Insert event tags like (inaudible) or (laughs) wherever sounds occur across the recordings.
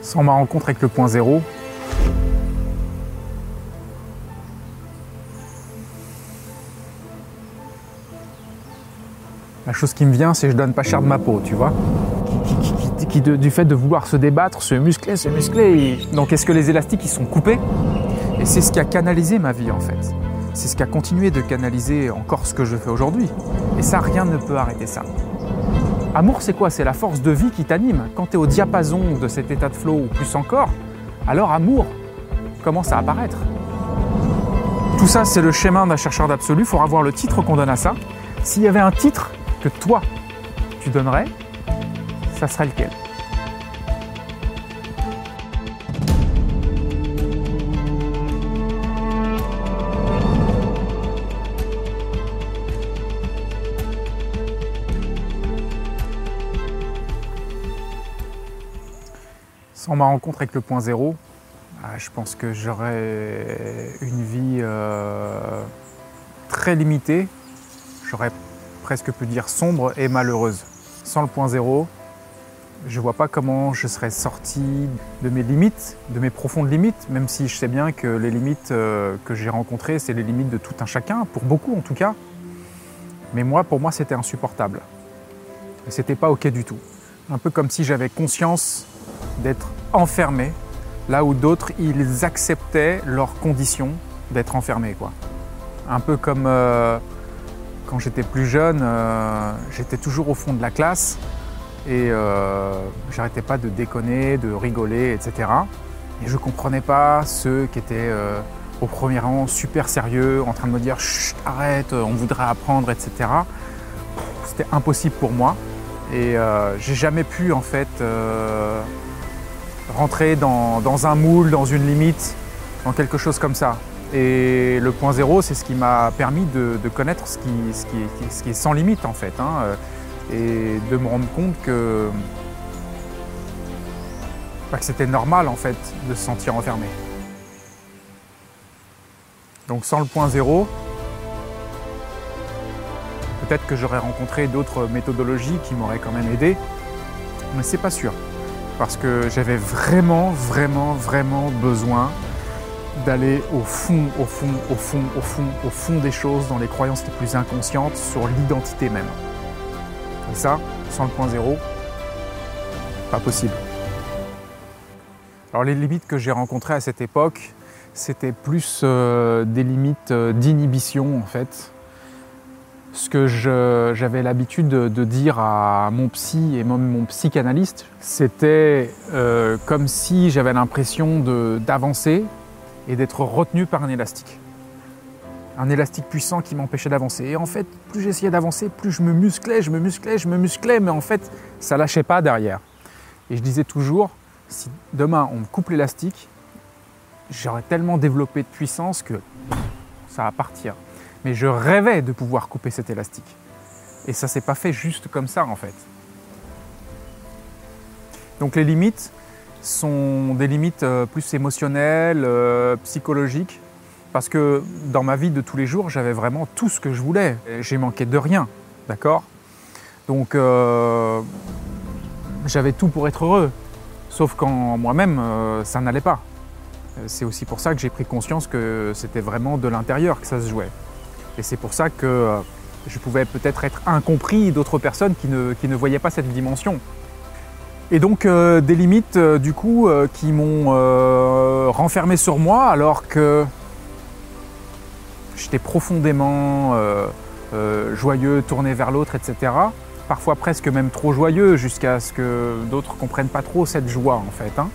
Sans ma rencontre avec le point zéro, la chose qui me vient, c'est que je donne pas cher de ma peau, tu vois. Du fait de vouloir se débattre, se muscler, se muscler. Donc est-ce que les élastiques ils sont coupés? Et c'est ce qui a canalisé ma vie en fait. C'est ce qui a continué de canaliser encore ce que je fais aujourd'hui. Et ça, rien ne peut arrêter ça. Amour, c'est quoi? C'est la force de vie qui t'anime. Quand tu es au diapason de cet état de flow, ou plus encore, alors amour commence à apparaître. Tout ça, c'est le schéma d'un chercheur d'absolu. Il faudra voir le titre qu'on donne à ça. S'il y avait un titre que toi, tu donnerais, ça serait lequel? Ma rencontre avec le point zéro, ah, je pense que j'aurais une vie euh, très limitée. J'aurais presque pu dire sombre et malheureuse. Sans le point zéro, je vois pas comment je serais sorti de mes limites, de mes profondes limites, même si je sais bien que les limites euh, que j'ai rencontrées, c'est les limites de tout un chacun, pour beaucoup en tout cas. Mais moi, pour moi, c'était insupportable. Et c'était pas ok du tout. Un peu comme si j'avais conscience d'être enfermé, là où d'autres, ils acceptaient leurs conditions d'être enfermés. Quoi. Un peu comme euh, quand j'étais plus jeune, euh, j'étais toujours au fond de la classe et euh, j'arrêtais pas de déconner, de rigoler, etc. Et je comprenais pas ceux qui étaient au premier rang super sérieux, en train de me dire Chut, arrête, on voudrait apprendre, etc. C'était impossible pour moi. Et j'ai jamais pu en fait rentrer dans, un moule, dans une limite, dans quelque chose comme ça. Et le point zéro, c'est ce qui m'a permis de, connaître ce qui, est, sans limite en fait. hein, euh, et de me rendre compte que, que c'était normal en fait de se sentir enfermé. Donc sans le point zéro, peut-être que j'aurais rencontré d'autres méthodologies qui m'auraient quand même aidé, mais c'est pas sûr. Parce que j'avais vraiment, vraiment, vraiment besoin d'aller au fond, au fond, au fond, au fond, au fond des choses, dans les croyances les plus inconscientes, sur l'identité même. Et ça, sans le point zéro, pas possible. Alors les limites que j'ai rencontrées à cette époque, c'était plus euh, des limites euh, d'inhibition en fait. Ce que j'avais l'habitude de, dire à mon psy et même mon psychanalyste, c'était euh, comme si j'avais l'impression d'avancer et d'être retenu par un élastique. Un élastique puissant qui m'empêchait d'avancer. Et en fait, plus j'essayais d'avancer, plus je me musclais, je me musclais, je me musclais, mais en fait, ça lâchait pas derrière. Et je disais toujours, si demain on me coupe l'élastique, j'aurais tellement développé de puissance que ça va partir. Mais je rêvais de pouvoir couper cet élastique. Et ça s'est pas fait juste comme ça en fait. Donc les limites sont des limites euh, plus émotionnelles, euh, psychologiques, parce que dans ma vie de tous les jours, j'avais vraiment tout ce que je voulais. J'ai manqué de rien, d'accord? Donc euh, j'avais tout pour être heureux, sauf qu'en moi-même, ça n'allait pas. C'est aussi pour ça que j'ai pris conscience que c'était vraiment de l'intérieur que ça se jouait. Et c'est pour ça que euh, je pouvais peut-être être incompris d'autres personnes qui ne, voyaient pas cette dimension. Et donc euh, des limites euh, du coup qui m'ont renfermé sur moi alors que j'étais profondément joyeux, tourné vers l'autre, etc. Parfois presque même trop joyeux jusqu'à ce que d'autres comprennent pas trop cette joie en fait. hein.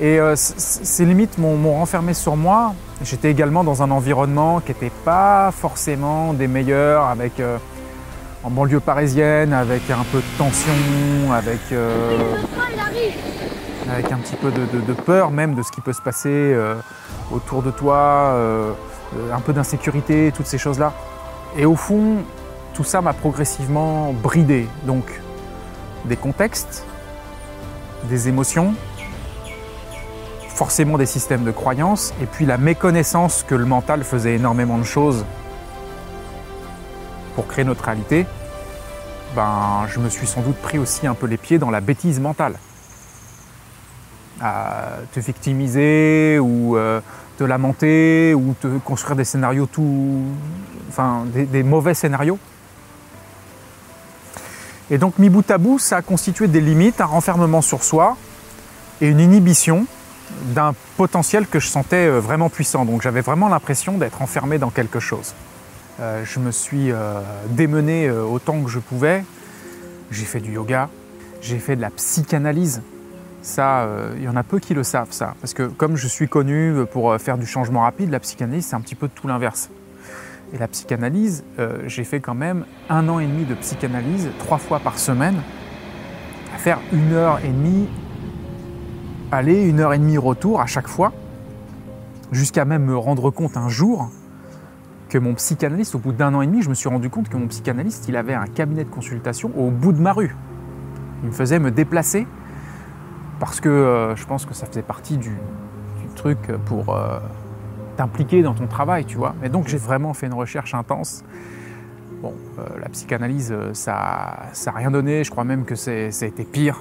Et euh, ces limites m'ont renfermé sur moi. J'étais également dans un environnement qui n'était pas forcément des meilleurs, avec euh, en banlieue parisienne, avec un peu de tension, avec, euh, avec un petit peu de, peur même de ce qui peut se passer autour de toi, un peu d'insécurité, toutes ces choses-là. Et au fond, tout ça m'a progressivement bridé. Donc, des contextes, des émotions, forcément des systèmes de croyances, et puis la méconnaissance que le mental faisait énormément de choses pour créer notre réalité, ben, je me suis sans doute pris aussi un peu les pieds dans la bêtise mentale. à te victimiser ou euh, te lamenter ou te construire des scénarios tout. enfin, des, des mauvais scénarios. Et donc, mi bout à bout, ça a constitué des limites, un renfermement sur soi et une inhibition d'un potentiel que je sentais euh, vraiment puissant. Donc, j'avais vraiment l'impression d'être enfermé dans quelque chose. Euh, je me suis euh, démené autant que je pouvais. J'ai fait du yoga, j'ai fait de la psychanalyse. Ça, il y en a peu qui le savent, ça. Parce que comme je suis connu pour faire du changement rapide, la psychanalyse, c'est un petit peu tout l'inverse. Et la psychanalyse, j'ai fait quand même un an et demi de psychanalyse, trois fois par semaine, à faire une heure et demie aller, une heure et demie retour à chaque fois, jusqu'à même me rendre compte un jour que mon psychanalyste, au bout d'un an et demi, je me suis rendu compte que mon psychanalyste, il avait un cabinet de consultation au bout de ma rue. Il me faisait me déplacer parce que euh, je pense que ça faisait partie du, truc pour euh, t'impliquer dans ton travail, tu vois. Et donc j'ai vraiment fait une recherche intense. Bon, euh, la psychanalyse, ça n'a rien donné. Je crois même que c'est- ça a été pire.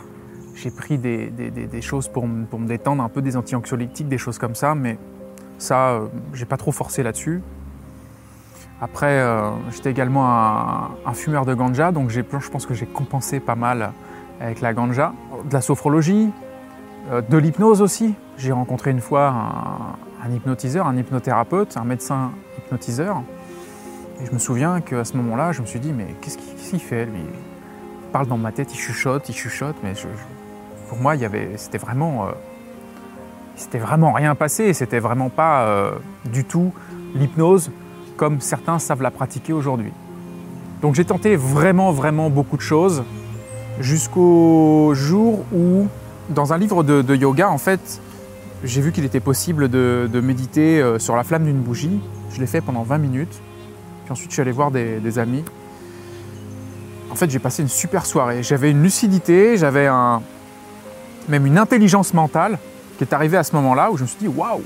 J'ai pris des, choses pour, me- détendre, un peu des anti-anxiolytiques, des choses comme ça, mais ça, euh, j'ai pas trop forcé là-dessus. Après, euh, j'étais également un, fumeur de ganja, donc je pense que j'ai compensé pas mal avec la ganja. De la sophrologie, euh, de l'hypnose aussi. J'ai rencontré une fois un, hypnotiseur, un hypnothérapeute, un médecin hypnotiseur. Et je me souviens qu'à ce moment-là, je me suis dit, mais qu'est-ce qu'il fait lui? Il parle dans ma tête, il chuchote, il chuchote, mais je- pour moi, euh, c'était vraiment rien passé. C'était vraiment pas euh, du tout l'hypnose comme certains savent la pratiquer aujourd'hui. Donc j'ai tenté vraiment, vraiment beaucoup de choses jusqu'au jour où, dans un livre de, yoga, en fait, j'ai vu qu'il était possible de, méditer euh, sur la flamme d'une bougie. Je l'ai fait pendant 20 minutes. Puis ensuite, je suis allé voir des amis. En fait, j'ai passé une super soirée. J'avais une lucidité, j'avais un, même une intelligence mentale qui est arrivée à ce moment-là où je me suis dit waouh,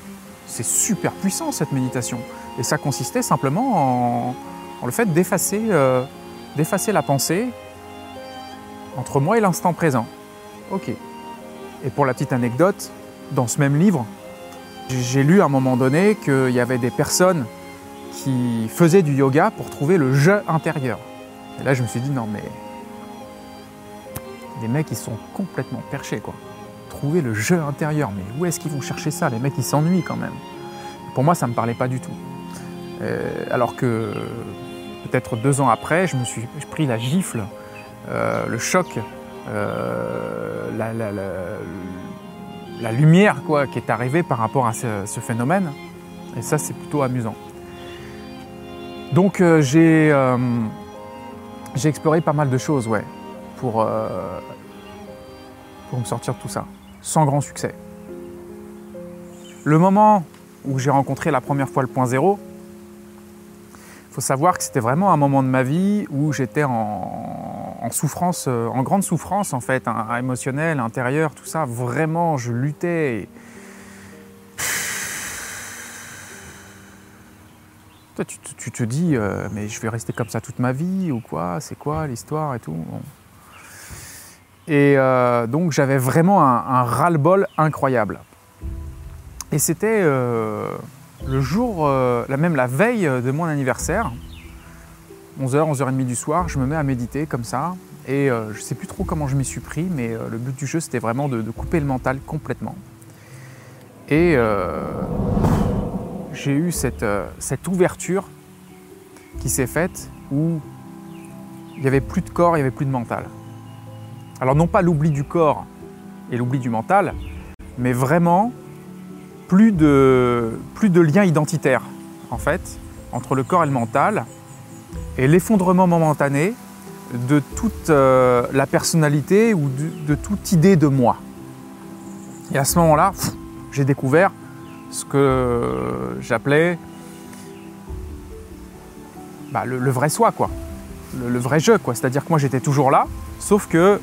c'est super puissant cette méditation. Et ça consistait simplement en, le fait d'effacer euh, d'effacer la pensée entre moi et l'instant présent. Ok. Et pour la petite anecdote, dans ce même livre, j'ai lu à un moment donné qu'il y avait des personnes qui faisaient du yoga pour trouver le jeu intérieur. Et là, je me suis dit, non, mais. Les mecs, ils sont complètement perchés, quoi. Trouver le jeu intérieur, mais où est-ce qu'ils vont chercher ça? Les mecs, ils s'ennuient quand même. Pour moi, ça ne me parlait pas du tout. Euh, alors que peut-être deux ans après, je me suis pris la gifle, euh, le choc, euh, la, la- la- lumière quoi, qui est arrivée par rapport à ce, phénomène. Et ça, c'est plutôt amusant. Donc, j'ai exploré pas mal de choses, ouais, pour, pour me sortir de tout ça, sans grand succès. Le moment où j'ai rencontré la première fois le point zéro, il faut savoir que c'était vraiment un moment de ma vie où j'étais en, souffrance, euh, en grande souffrance en fait, hein, émotionnelle, intérieure, tout ça. Vraiment, je luttais. Toi, tu, te- dis, euh, mais je vais rester comme ça toute ma vie ou quoi? C'est quoi l'histoire et tout? Et euh, donc, j'avais vraiment un, ras-le-bol incroyable. Et c'était euh, le jour, euh, même la veille de mon anniversaire, 11h, 11h30 du soir, je me mets à méditer comme ça. Et euh, je ne sais plus trop comment je m'y suis pris, mais le but du jeu, c'était vraiment de, couper le mental complètement. Et j'ai eu cette, cette ouverture qui s'est faite où il n'y avait plus de corps, il n'y avait plus de mental. Alors non pas l'oubli du corps et l'oubli du mental, mais vraiment plus de, plus de lien identitaire, en fait, entre le corps et le mental, et l'effondrement momentané de toute euh, la personnalité ou de, toute idée de moi. Et à ce moment-là, j'ai découvert ce que j'appelais bah, le, le vrai soi, quoi. Le, le vrai jeu, quoi. C'est-à-dire que moi, j'étais toujours là, sauf que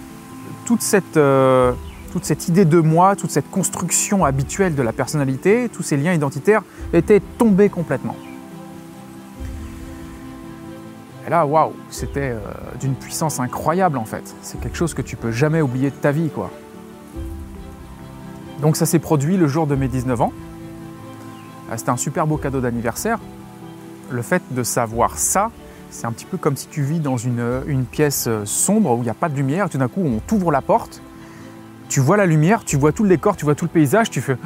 toute cette, euh, toute cette idée de moi, toute cette construction habituelle de la personnalité, tous ces liens identitaires étaient tombés complètement. Et là, waouh, c'était euh, d'une puissance incroyable en fait. C'est quelque chose que tu peux jamais oublier de ta vie, quoi. Donc ça s'est produit le jour de mes 19 ans. Euh, C'était un super beau cadeau d'anniversaire. Le fait de savoir ça, c'est un petit peu comme si tu vis dans une, une pièce sombre où il n'y a pas de lumière. Tout d'un coup, on t'ouvre la porte, tu vois la lumière, tu vois tout le décor, tu vois tout le paysage, tu fais,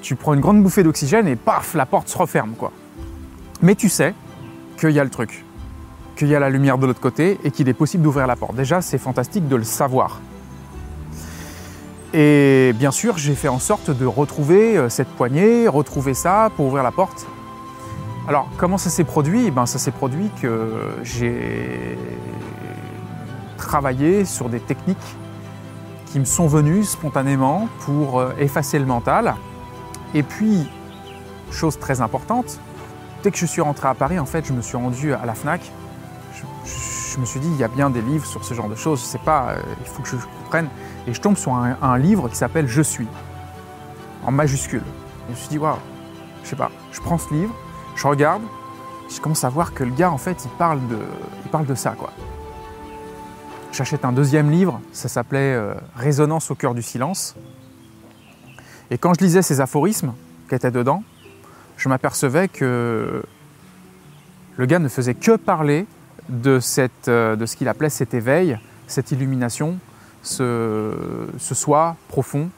tu prends une grande bouffée d'oxygène et paf, la porte se referme quoi. Mais tu sais qu'il y a le truc, qu'il y a la lumière de l'autre côté et qu'il est possible d'ouvrir la porte. Déjà, c'est fantastique de le savoir. Et bien sûr, j'ai fait en sorte de retrouver euh, cette poignée, retrouver ça pour ouvrir la porte. Alors, comment ça s'est produit? Ben, Ça s'est produit que j'ai travaillé sur des techniques qui me sont venues spontanément pour euh, effacer le mental. Et puis, chose très importante, dès que je suis rentré à Paris, en fait, je me suis rendu à la FNAC. Je, me suis dit, il y a bien des livres sur ce genre de choses. Je sais pas, euh, il faut que je comprenne. Et je tombe sur un, livre qui s'appelle Je suis, en majuscule. Je me suis dit, waouh, je sais pas. Je prends ce livre, je regarde, je commence à voir que le gars, en fait, il parle de, il parle de ça, quoi. J'achète un deuxième livre, ça s'appelait euh, Résonance au cœur du silence. Et quand je lisais ces aphorismes qui étaient dedans, je m'apercevais que le gars ne faisait que parler de, cette, euh, de ce qu'il appelait cet éveil, cette illumination, ce, ce soi profond.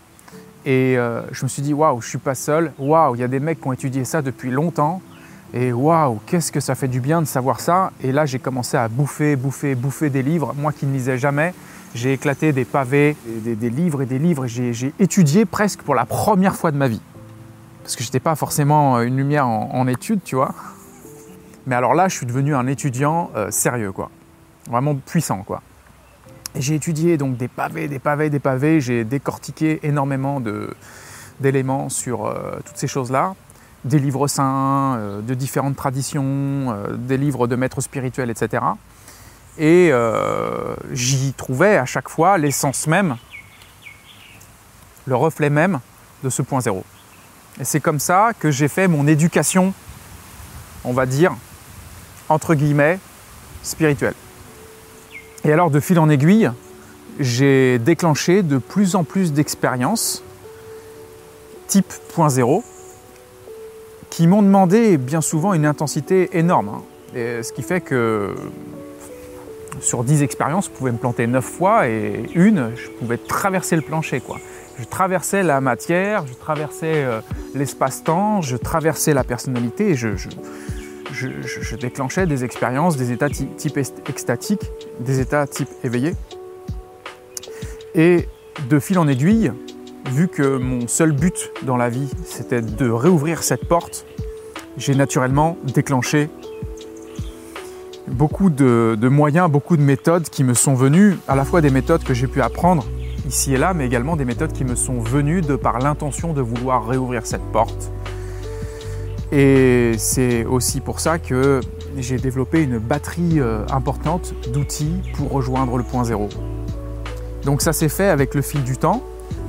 Et euh, je me suis dit, waouh, je suis pas seul. Waouh, il y a des mecs qui ont étudié ça depuis longtemps. Et waouh, qu'est-ce que ça fait du bien de savoir ça. Et là, j'ai commencé à bouffer, bouffer, bouffer des livres. Moi qui ne lisais jamais, j'ai éclaté des pavés, des, livres et des livres. J'ai étudié presque pour la première fois de ma vie. Parce que je n'étais pas forcément une lumière en, en études, tu vois. Mais alors là, je suis devenu un étudiant euh, sérieux, quoi. Vraiment puissant, quoi. Et j'ai étudié donc des pavés, des pavés, des pavés. J'ai décortiqué énormément d'éléments sur euh, toutes ces choses-là. Des livres saints, euh, de différentes traditions, euh, des livres de maîtres spirituels, etc. Et euh, j'y trouvais à chaque fois l'essence même, le reflet même de ce point zéro. Et c'est comme ça que j'ai fait mon éducation, on va dire, entre guillemets, spirituelle. Et alors, de fil en aiguille, j'ai déclenché de plus en plus d'expériences type point zéro qui m'ont demandé bien souvent une intensité énorme. hein. Ce qui fait que sur 10 expériences, je pouvais me planter 9 fois et une, je pouvais traverser le plancher. Je traversais la matière, je traversais euh, l'espace-temps, je traversais la personnalité et je, je, déclenchais des expériences, des états ty- type extatique, des états type éveillé. Et de fil en aiguille, vu que mon seul but dans la vie, c'était de réouvrir cette porte, j'ai naturellement déclenché beaucoup de, de moyens, beaucoup de méthodes qui me sont venues, à la fois des méthodes que j'ai pu apprendre ici et là, mais également des méthodes qui me sont venues de par l'intention de vouloir réouvrir cette porte. Et c'est aussi pour ça que j'ai développé une batterie euh, importante d'outils pour rejoindre le point zéro. Donc ça s'est fait avec le fil du temps,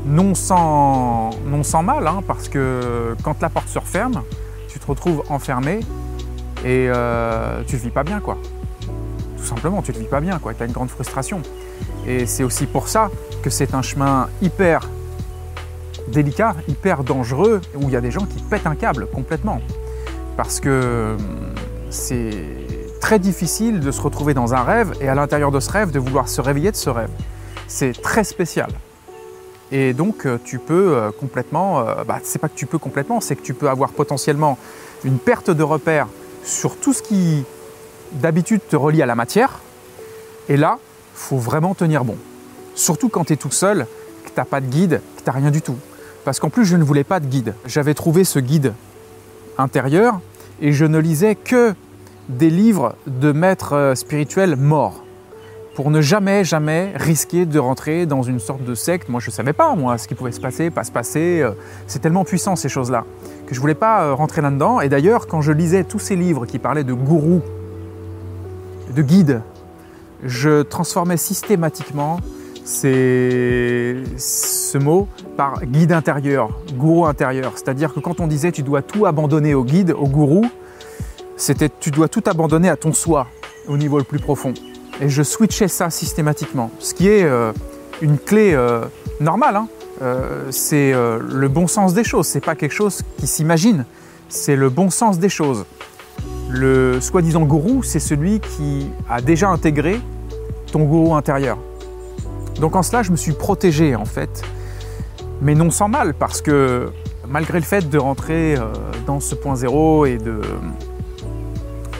non sans, mal, hein, parce que quand la porte se referme, tu te retrouves enfermé et euh, tu ne vis pas bien, quoi. Tout simplement, tu ne vis pas bien, quoi. Tu as une grande frustration. Et c'est aussi pour ça que c'est un chemin hyper délicat, hyper dangereux, où il y a des gens qui pètent un câble complètement. Parce que hum, c'est très difficile de se retrouver dans un rêve et à l'intérieur de ce rêve, de vouloir se réveiller de ce rêve. C'est très spécial. Et donc, euh, tu peux euh, complètement, euh, bah, c'est pas que tu peux complètement, c'est que tu peux avoir potentiellement une perte de repère sur tout ce qui d'habitude te relie à la matière. Et là, faut vraiment tenir bon. Surtout quand tu es tout seul, que tu n'as pas de guide, que tu n'as rien du tout. Parce qu'en plus, je ne voulais pas de guide. J'avais trouvé ce guide intérieur et je ne lisais que des livres de maîtres spirituels morts pour ne jamais, jamais risquer de rentrer dans une sorte de secte. Moi, je ne savais pas, moi, ce qui pouvait se passer, pas se passer. Euh, C'est tellement puissant, ces choses-là, que je ne voulais pas euh, rentrer là-dedans. Et d'ailleurs, quand je lisais tous ces livres qui parlaient de gourous, de guides, je transformais systématiquement ces- ce mot par guide intérieur, gourou intérieur. C'est-à-dire que quand on disait tu dois tout abandonner au guide, au gourou, c'était tu dois tout abandonner à ton soi, au niveau le plus profond. Et je switchais ça systématiquement, ce qui est euh, une clé euh, normale. hein. euh, c'est le bon sens des choses. C'est pas quelque chose qui s'imagine. C'est le bon sens des choses. Le soi-disant gourou, c'est celui qui a déjà intégré ton gourou intérieur. Donc en cela, je me suis protégé en fait, mais non sans mal, parce que malgré le fait de rentrer dans ce point zéro et de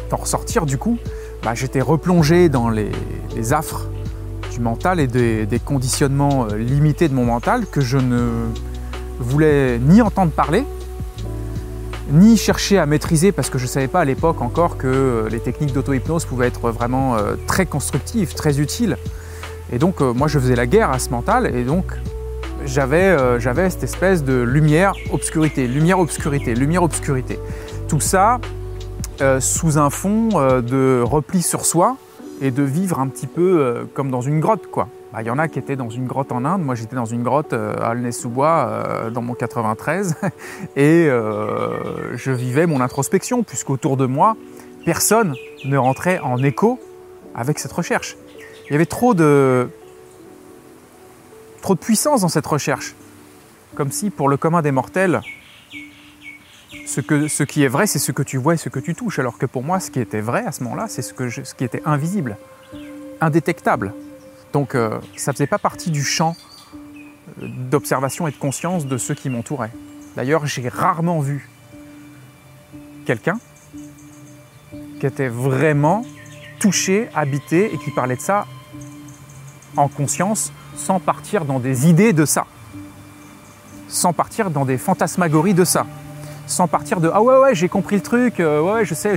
d'en ressortir du coup, bah, j'étais replongé dans les, affres du mental et des, des, conditionnements euh, limités de mon mental que je ne voulais ni entendre parler, ni chercher à maîtriser parce que je ne savais pas à l'époque encore que euh, les techniques d'auto-hypnose pouvaient être vraiment euh, très constructives, très utiles. Et donc moi je faisais la guerre à ce mental et donc j'avais cette espèce de lumière, obscurité, lumière, obscurité, lumière, obscurité. Tout ça euh, sous un fond euh, de repli sur soi et de vivre un petit peu euh, comme dans une grotte. quoi. Il bah, y en a qui étaient dans une grotte en Inde, moi j'étais dans une grotte à Aulnay-sous-Bois dans mon 93 (laughs) et je vivais mon introspection puisqu'autour de moi, personne ne rentrait en écho avec cette recherche. Il y avait trop de, trop de puissance dans cette recherche. Comme si pour le commun des mortels, ce, qui est vrai, c'est ce que tu vois et ce que tu touches. Alors que pour moi, ce qui était vrai à ce moment-là, c'est ce qui était invisible, indétectable. Donc euh, ça ne faisait pas partie du champ euh, d'observation et de conscience de ceux qui m'entouraient. D'ailleurs, j'ai rarement vu quelqu'un qui était vraiment touché, habité et qui parlait de ça en conscience sans partir dans des idées de ça, sans partir dans des fantasmagories de ça sans partir de ah ouais ouais j'ai compris le truc, euh, ouais je sais,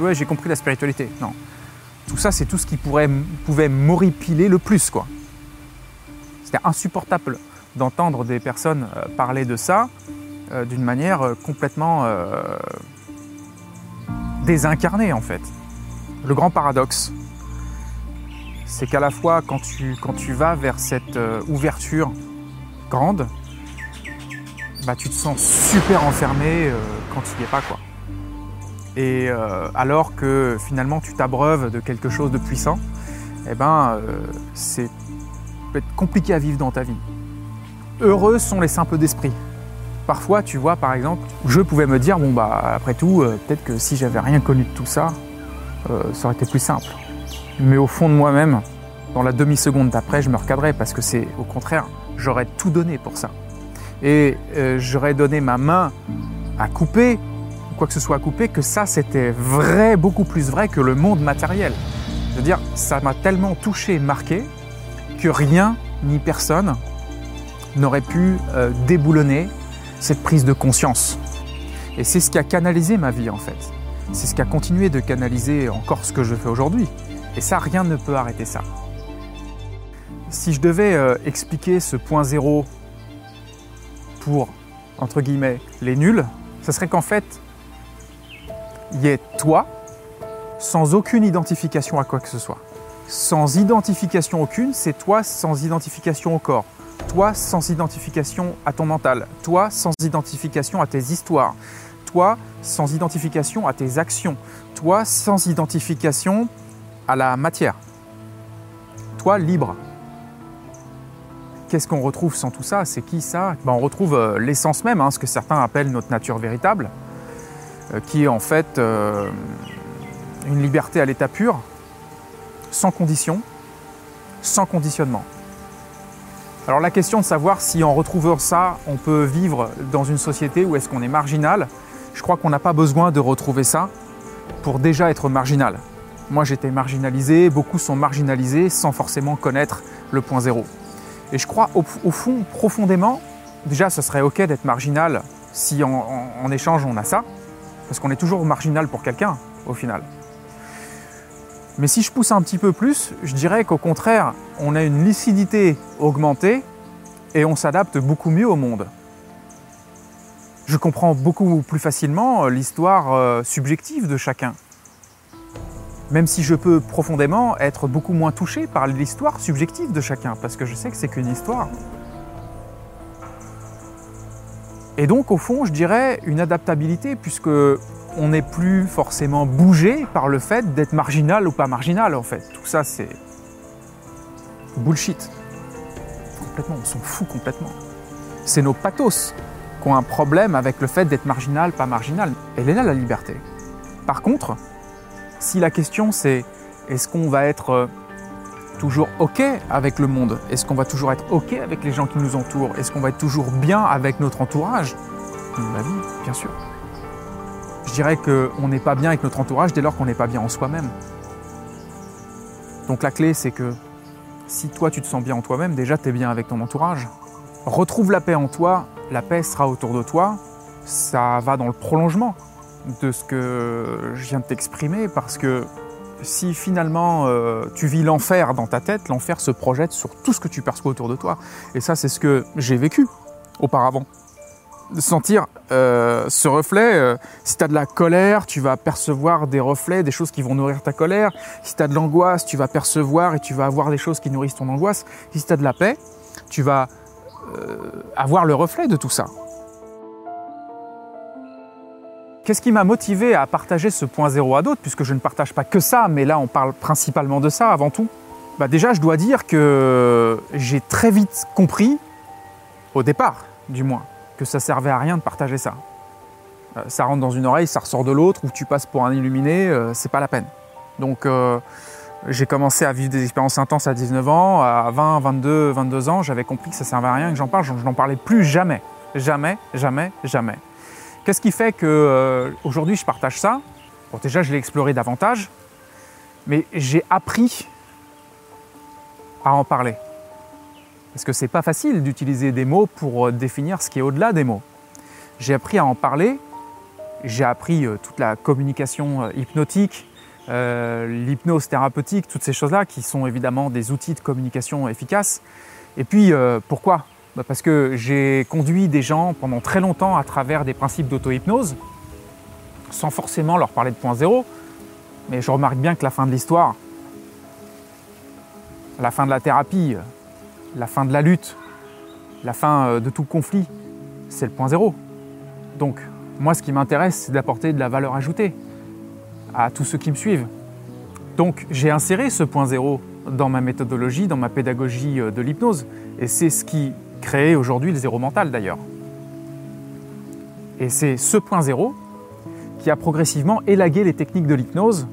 ouais j'ai compris la spiritualité. Non, tout ça c'est tout ce qui pourrait, pouvait m'horripiler le plus quoi. C'était insupportable d'entendre des personnes euh, parler de ça euh, d'une manière complètement désincarnée en fait. Le grand paradoxe, c'est qu'à la fois quand tu vas vers cette ouverture grande, bah, tu te sens super enfermé euh, quand tu n'y es pas. Quoi. Et euh, alors que finalement tu t'abreuves de quelque chose de puissant, eh ben, euh, c'est peut être compliqué à vivre dans ta vie. Heureux sont les simples d'esprit. Parfois, tu vois, par exemple, je pouvais me dire, bon, bah, après tout, peut-être que si j'avais rien connu de tout ça, ça aurait été plus simple. Mais au fond de moi-même, dans la demi-seconde d'après, je me recadrais parce que c'est au contraire, j'aurais tout donné pour ça et euh, j'aurais donné ma main à couper, quoi que ce soit à couper, que ça c'était vrai, beaucoup plus vrai que le monde matériel. Je veux dire, ça m'a tellement touché, marqué, que rien ni personne n'aurait pu euh, déboulonner cette prise de conscience. Et c'est ce qui a canalisé ma vie en fait. C'est ce qui a continué de canaliser encore ce que je fais aujourd'hui. Et ça, rien ne peut arrêter ça. Si je devais euh, expliquer ce point zéro pour, entre guillemets, les nuls, ce serait qu'en fait, il y ait toi, sans aucune identification à quoi que ce soit. Sans identification aucune, c'est toi sans identification au corps. Toi sans identification à ton mental. Toi sans identification à tes histoires. Toi sans identification à tes actions. Toi sans identification à la matière. Toi libre. Qu'est-ce qu'on retrouve sans tout ça? C'est qui ça? Ben, On retrouve euh, l'essence même, hein, ce que certains appellent notre nature véritable, euh, qui est en fait euh, une liberté à l'état pur, sans condition, sans conditionnement. Alors la question de savoir si en retrouvant ça, on peut vivre dans une société où est-ce qu'on est marginal, je crois qu'on n'a pas besoin de retrouver ça pour déjà être marginal. Moi j'étais marginalisé, beaucoup sont marginalisés sans forcément connaître le point zéro. Et je crois au, fond, profondément, déjà, ce serait OK d'être marginal si en, échange on a ça, parce qu'on est toujours marginal pour quelqu'un, au final. Mais si je pousse un petit peu plus, je dirais qu'au contraire, on a une lucidité augmentée et on s'adapte beaucoup mieux au monde. Je comprends beaucoup plus facilement l'histoire euh, subjective de chacun même si je peux profondément être beaucoup moins touché par l'histoire subjective de chacun, parce que je sais que c'est qu'une histoire. Et donc, au fond, je dirais une adaptabilité, puisque on n'est plus forcément bougé par le fait d'être marginal ou pas marginal, en fait. Tout ça, c'est bullshit. Complètement, on s'en fout complètement. C'est nos pathos qui ont un problème avec le fait d'être marginal, pas marginal. Elle est là la liberté. Par contre, si la question c'est est-ce qu'on va être euh, toujours OK avec le monde? Est-ce qu'on va toujours être OK avec les gens qui nous entourent? Est-ce qu'on va être toujours bien avec notre entourage? Ma vie, bien sûr. Je dirais qu'on n'est pas bien avec notre entourage dès lors qu'on n'est pas bien en soi-même. Donc la clé, c'est que si toi tu te sens bien en toi-même, déjà tu es bien avec ton entourage. Retrouve la paix en toi, la paix sera autour de toi. Ça va dans le prolongement de ce que je viens de t'exprimer parce que si finalement euh, tu vis l'enfer dans ta tête, l'enfer se projette sur tout ce que tu perçois autour de toi. Et ça, c'est ce que j'ai vécu auparavant. Sentir euh, ce reflet, euh, si tu as de la colère, tu vas percevoir des reflets, des choses qui vont nourrir ta colère. Si tu as de l'angoisse, tu vas percevoir et tu vas avoir des choses qui nourrissent ton angoisse. Si tu as de la paix, tu vas avoir le reflet de tout ça. Qu'est-ce qui m'a motivé à partager ce point zéro à d'autres, puisque je ne partage pas que ça, mais là on parle principalement de ça avant tout? Bah Déjà, je dois dire que j'ai très vite compris, au départ du moins, que ça servait à rien de partager ça. Euh, ça rentre dans une oreille, ça ressort de l'autre, ou tu passes pour un illuminé, euh, c'est pas la peine. Donc euh, j'ai commencé à vivre des expériences intenses à 19 ans, à 20, 22, 22 ans, j'avais compris que ça servait à rien, que j'en parle, je n'en parlais plus jamais. Jamais, jamais, jamais. Qu'est-ce qui fait qu'aujourd'hui euh, je partage ça? Bon, déjà, je l'ai exploré davantage, mais j'ai appris à en parler. Parce que c'est pas facile d'utiliser des mots pour euh, définir ce qui est au-delà des mots. J'ai appris à en parler, j'ai appris euh, toute la communication hypnotique, l'hypnose thérapeutique, toutes ces choses-là qui sont évidemment des outils de communication efficaces. Et puis, pourquoi? Parce que j'ai conduit des gens pendant très longtemps à travers des principes d'auto-hypnose, sans forcément leur parler de point zéro, mais je remarque bien que la fin de l'histoire, la fin de la thérapie, la fin de la lutte, la fin euh, de tout conflit, c'est le point zéro. Donc, moi, ce qui m'intéresse, c'est d'apporter de la valeur ajoutée à tous ceux qui me suivent. Donc, j'ai inséré ce point zéro dans ma méthodologie, dans ma pédagogie euh, de l'hypnose. Et c'est ce qui créé aujourd'hui le zéro mental d'ailleurs. Et c'est ce point zéro qui a progressivement élagué les techniques de l'hypnose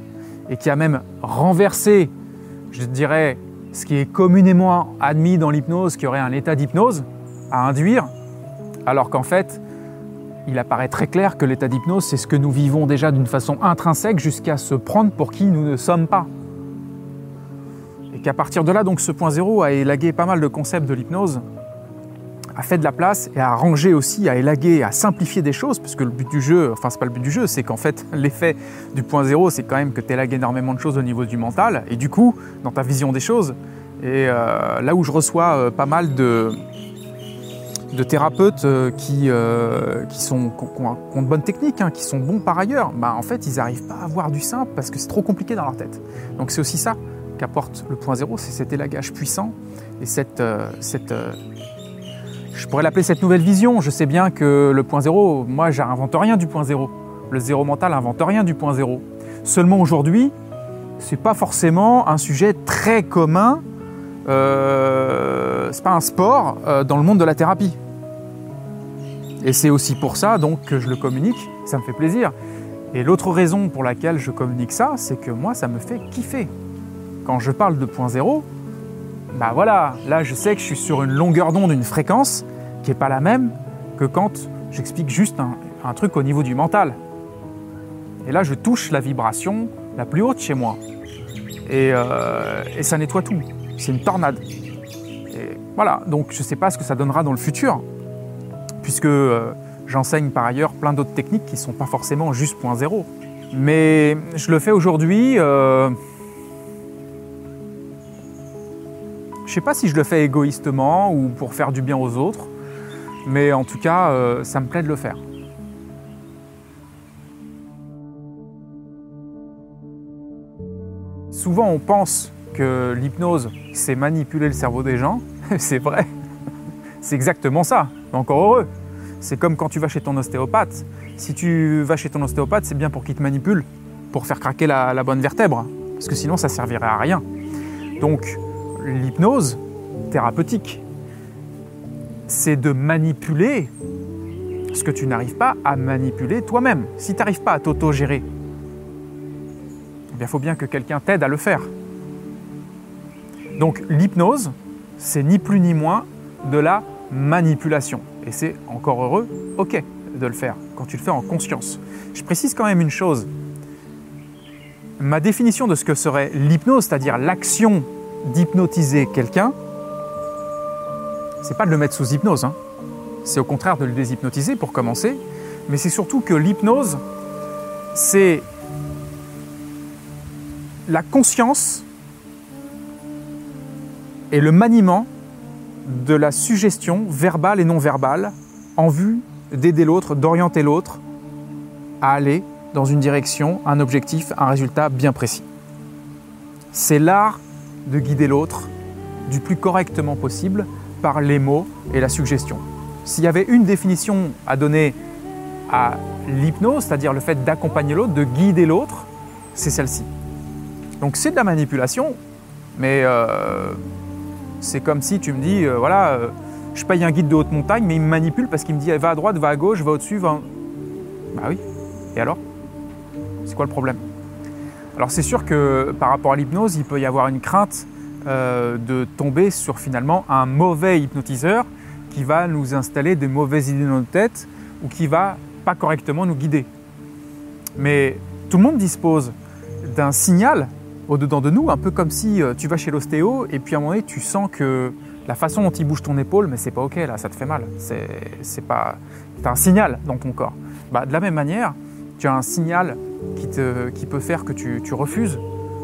et qui a même renversé, je dirais, ce qui est communément admis dans l'hypnose, qui aurait un état d'hypnose à induire, alors qu'en fait, il apparaît très clair que l'état d'hypnose, c'est ce que nous vivons déjà d'une façon intrinsèque jusqu'à se prendre pour qui nous ne sommes pas. Et qu'à partir de là, donc, ce point zéro a élagué pas mal de concepts de l'hypnose a fait de la place et a rangé aussi, à élaguer, à simplifier des choses, parce que le but du jeu, enfin c'est pas le but du jeu, c'est qu'en fait (laughs) l'effet du point zéro, c'est quand même que tu élagues énormément de choses au niveau du mental, et du coup, dans ta vision des choses, et euh, là où je reçois euh, pas mal de, de thérapeutes euh, qui, qui, sont, ont, de bonnes techniques, hein, qui sont bons par ailleurs, bah, en fait ils n'arrivent pas à avoir du simple parce que c'est trop compliqué dans leur tête. Donc c'est aussi ça qu'apporte le point zéro, c'est cet élagage puissant et cette, cette je pourrais l'appeler cette nouvelle vision. Je sais bien que le point zéro, moi, j'invente rien du point zéro. Le zéro mental n'invente rien du point zéro. Seulement aujourd'hui, c'est pas forcément un sujet très commun. Euh, c'est pas un sport euh, dans le monde de la thérapie. Et c'est aussi pour ça donc que je le communique. Ça me fait plaisir. Et l'autre raison pour laquelle je communique ça, c'est que moi, ça me fait kiffer. Quand je parle de point zéro, bah voilà, là je sais que je suis sur une longueur d'onde, une fréquence qui n'est pas la même que quand j'explique juste un, truc au niveau du mental. Et là je touche la vibration la plus haute chez moi. Et, euh, ça nettoie tout. C'est une tornade. Et voilà, donc je ne sais pas ce que ça donnera dans le futur, puisque euh, j'enseigne par ailleurs plein d'autres techniques qui ne sont pas forcément juste point zéro. Mais je le fais aujourd'hui. Euh, sais pas si je le fais égoïstement ou pour faire du bien aux autres, mais en tout cas, euh, ça me plaît de le faire. Souvent, on pense que l'hypnose, c'est manipuler le cerveau des gens. (laughs) c'est vrai. C'est exactement ça. Encore heureux. C'est comme quand tu vas chez ton ostéopathe. Si tu vas chez ton ostéopathe, c'est bien pour qu'il te manipule, pour faire craquer la, la bonne vertèbre. Parce que sinon, ça servirait à rien. Donc, l'hypnose thérapeutique c'est de manipuler ce que tu n'arrives pas à manipuler toi-même. Si tu n'arrives pas à t'auto-gérer, il faut bien que quelqu'un t'aide à le faire. Donc l'hypnose, c'est ni plus ni moins de la manipulation. Et c'est encore heureux, ok, de le faire, quand tu le fais en conscience. Je précise quand même une chose. Ma définition de ce que serait l'hypnose, c'est-à-dire l'action d'hypnotiser quelqu'un, c'est pas de le mettre sous hypnose, hein. c'est au contraire de le déshypnotiser pour commencer, mais c'est surtout que l'hypnose, c'est la conscience et le maniement de la suggestion verbale et non verbale en vue d'aider l'autre, d'orienter l'autre à aller dans une direction, un objectif, un résultat bien précis. C'est l'art de guider l'autre du plus correctement possible par les mots et la suggestion. S'il y avait une définition à donner à l'hypnose, c'est-à-dire le fait d'accompagner l'autre, de guider l'autre, c'est celle-ci. Donc c'est de la manipulation, mais euh, c'est comme si tu me dis, euh, voilà, euh, je paye un guide de haute montagne, mais il me manipule parce qu'il me dit, va à droite, va à gauche, va au-dessus, va... Bah oui, et alors? C'est quoi le problème? Alors c'est sûr que par rapport à l'hypnose, il peut y avoir une crainte de tomber sur finalement un mauvais hypnotiseur qui va nous installer des mauvaises idées dans notre tête ou qui va pas correctement nous guider. Mais tout le monde dispose d'un signal au-dedans de nous, un peu comme si euh, tu vas chez l'ostéo et puis à un moment donné tu sens que la façon dont il bouge ton épaule, mais c'est pas ok là, ça te fait mal. C'est pas, as un signal dans ton corps. Bah, de la même manière, tu as un signal qui, te, qui peut faire que tu, tu, refuses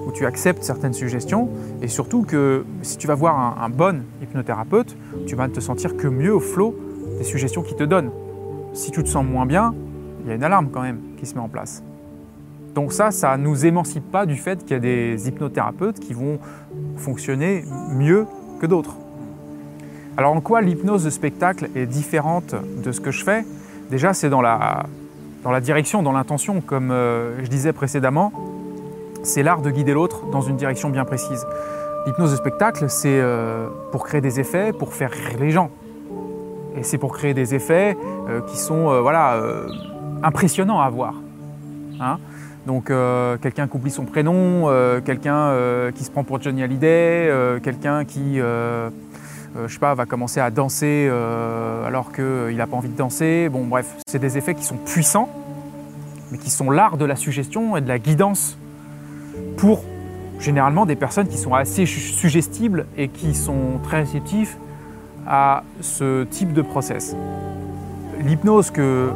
ou tu acceptes certaines suggestions et surtout que si tu vas voir un, un bon hypnothérapeute, tu vas ne te sentir que mieux au flot des suggestions qu'il te donne. Si tu te sens moins bien, il y a une alarme quand même qui se met en place. Donc ça, ça ne nous émancipe pas du fait qu'il y a des hypnothérapeutes qui vont fonctionner mieux que d'autres. Alors en quoi l'hypnose de spectacle est différente de ce que je fais? Déjà, c'est dans la, dans la direction, dans l'intention, comme euh, je disais précédemment, c'est l'art de guider l'autre dans une direction bien précise. L'hypnose de spectacle, c'est euh, pour créer des effets, pour faire rire les gens. Et c'est pour créer des effets euh, qui sont voilà, impressionnants à voir. Hein donc quelqu'un qui oublie son prénom, quelqu'un qui se prend pour Johnny Hallyday, quelqu'un qui, je sais pas, va commencer à danser alors qu'il n'a pas envie de danser. Bon bref, c'est des effets qui sont puissants, mais qui sont l'art de la suggestion et de la guidance pour généralement des personnes qui sont assez suggestibles et qui sont très réceptifs à ce type de process. L'hypnose que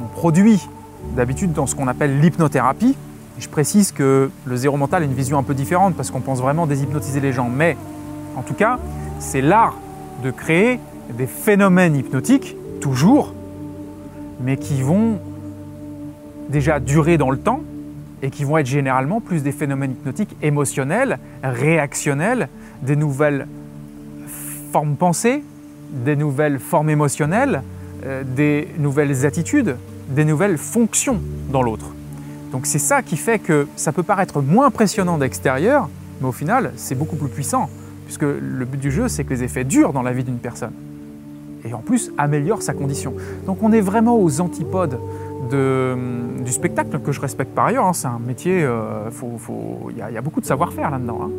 on produit d'habitude dans ce qu'on appelle l'hypnothérapie. Je précise que le zéro mental a une vision un peu différente parce qu'on pense vraiment déshypnotiser les gens. Mais en tout cas, c'est l'art de créer des phénomènes hypnotiques, toujours, mais qui vont déjà durer dans le temps et qui vont être généralement plus des phénomènes hypnotiques émotionnels, réactionnels, des nouvelles formes pensées, des nouvelles formes émotionnelles, euh, des nouvelles attitudes, des nouvelles fonctions dans l'autre. Donc c'est ça qui fait que ça peut paraître moins impressionnant d'extérieur, mais au final, c'est beaucoup plus puissant, puisque le but du jeu, c'est que les effets durent dans la vie d'une personne. Et en plus, améliorent sa condition. Donc on est vraiment aux antipodes de, du spectacle, que je respecte par ailleurs. Hein. C'est un métier, il euh, a, y, a beaucoup de savoir-faire là-dedans. Hein.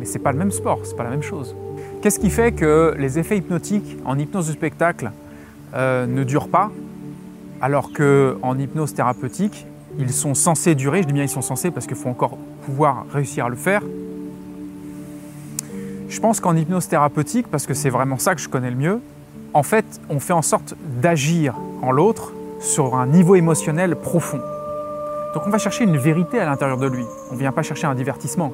Mais c'est pas le même sport, c'est pas la même chose. Qu'est-ce qui fait que les effets hypnotiques en hypnose du spectacle euh, ne durent pas alors qu'en hypnose thérapeutique, ils sont censés durer, je dis bien ils sont censés parce qu'il faut encore pouvoir réussir à le faire. Je pense qu'en hypnose thérapeutique, parce que c'est vraiment ça que je connais le mieux, en fait, on fait en sorte d'agir en l'autre sur un niveau émotionnel profond. Donc on va chercher une vérité à l'intérieur de lui. On ne vient pas chercher un divertissement.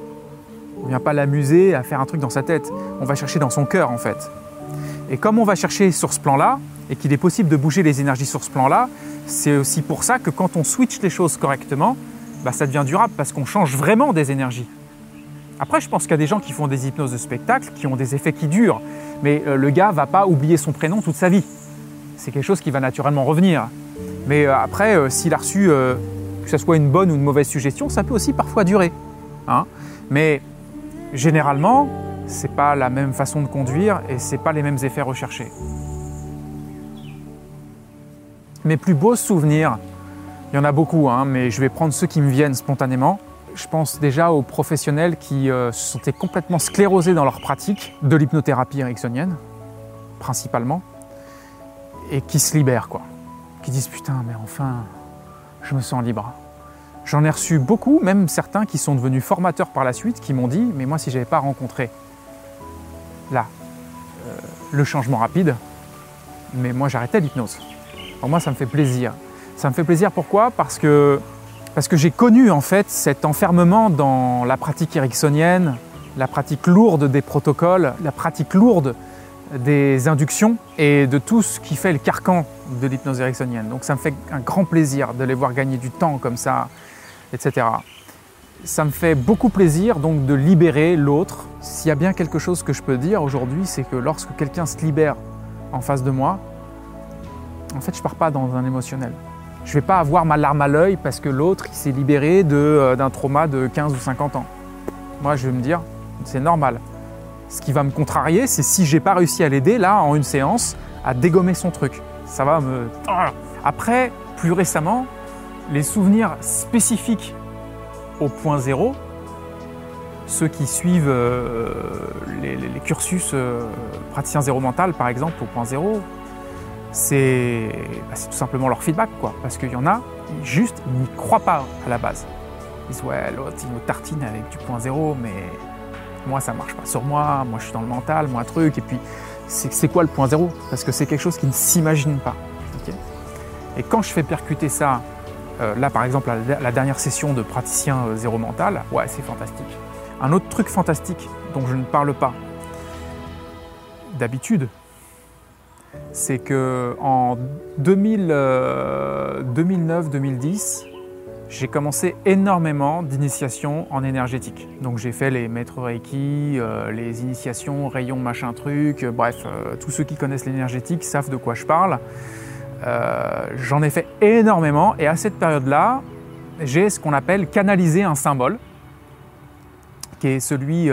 On ne vient pas l'amuser à faire un truc dans sa tête. On va chercher dans son cœur en fait. Et comme on va chercher sur ce plan-là, et qu'il est possible de bouger les énergies sur ce plan-là, c'est aussi pour ça que quand on switch les choses correctement, bah, ça devient durable parce qu'on change vraiment des énergies. Après, je pense qu'il y a des gens qui font des hypnoses de spectacle qui ont des effets qui durent, mais euh, le gars va pas oublier son prénom toute sa vie. C'est quelque chose qui va naturellement revenir. Mais euh, après, euh, s'il a reçu, que ce soit une bonne ou une mauvaise suggestion, ça peut aussi parfois durer. Hein. mais généralement, c'est pas la même façon de conduire et c'est pas les mêmes effets recherchés. Mes plus beaux souvenirs, il y en a beaucoup, hein, mais je vais prendre ceux qui me viennent spontanément. Je pense déjà aux professionnels qui euh, se sentaient complètement sclérosés dans leur pratique de l'hypnothérapie ericksonienne, principalement, et qui se libèrent, quoi. Qui disent putain, mais enfin, je me sens libre. J'en ai reçu beaucoup, même certains qui sont devenus formateurs par la suite, qui m'ont dit mais moi, si j'avais pas rencontré là euh, le changement rapide, mais moi j'arrêtais l'hypnose. Moi, ça me fait plaisir. Ça me fait plaisir pourquoi? Parce que, parce que j'ai connu en fait cet enfermement dans la pratique ericksonienne, la pratique lourde des protocoles, la pratique lourde des inductions et de tout ce qui fait le carcan de l'hypnose ericksonienne. Donc ça me fait un grand plaisir de les voir gagner du temps comme ça, etc. Ça me fait beaucoup plaisir donc de libérer l'autre. S'il y a bien quelque chose que je peux dire aujourd'hui, c'est que lorsque quelqu'un se libère en face de moi, en fait, je pars pas dans un émotionnel. Je vais pas avoir ma larme à l'œil parce que l'autre s'est libéré euh, d'un trauma de 15 ou 50 ans. Moi, je vais me dire, c'est normal. Ce qui va me contrarier, c'est si j'ai pas réussi à l'aider là en une séance à dégommer son truc. Ça va me. Après, plus récemment, les souvenirs spécifiques au point zéro, ceux qui suivent euh, les, cursus euh, praticiens zéro mental, par exemple, au point zéro, bah, c'est tout simplement leur feedback, quoi. Parce qu'il y en a, juste, ils n'y croient pas à la base. Ils disent, ouais, l'autre, nous tartine avec du point zéro, mais moi, ça marche pas sur moi, moi, je suis dans le mental, moi, truc. Et puis, c'est quoi le point zéro? Parce que c'est quelque chose qui ne s'imagine pas. et quand je fais percuter ça, euh, là, par exemple, la, la, dernière session de praticien euh, zéro mental, ouais, c'est fantastique. Un autre truc fantastique dont je ne parle pas d'habitude, c'est que en 2009-2010, euh, j'ai commencé énormément d'initiations en énergétique. Donc j'ai fait les maîtres Reiki, euh, les initiations rayons machin truc, euh, bref, tous ceux qui connaissent l'énergétique savent de quoi je parle. J'en ai fait énormément et à cette période-là, j'ai ce qu'on appelle canaliser un symbole, qui est celui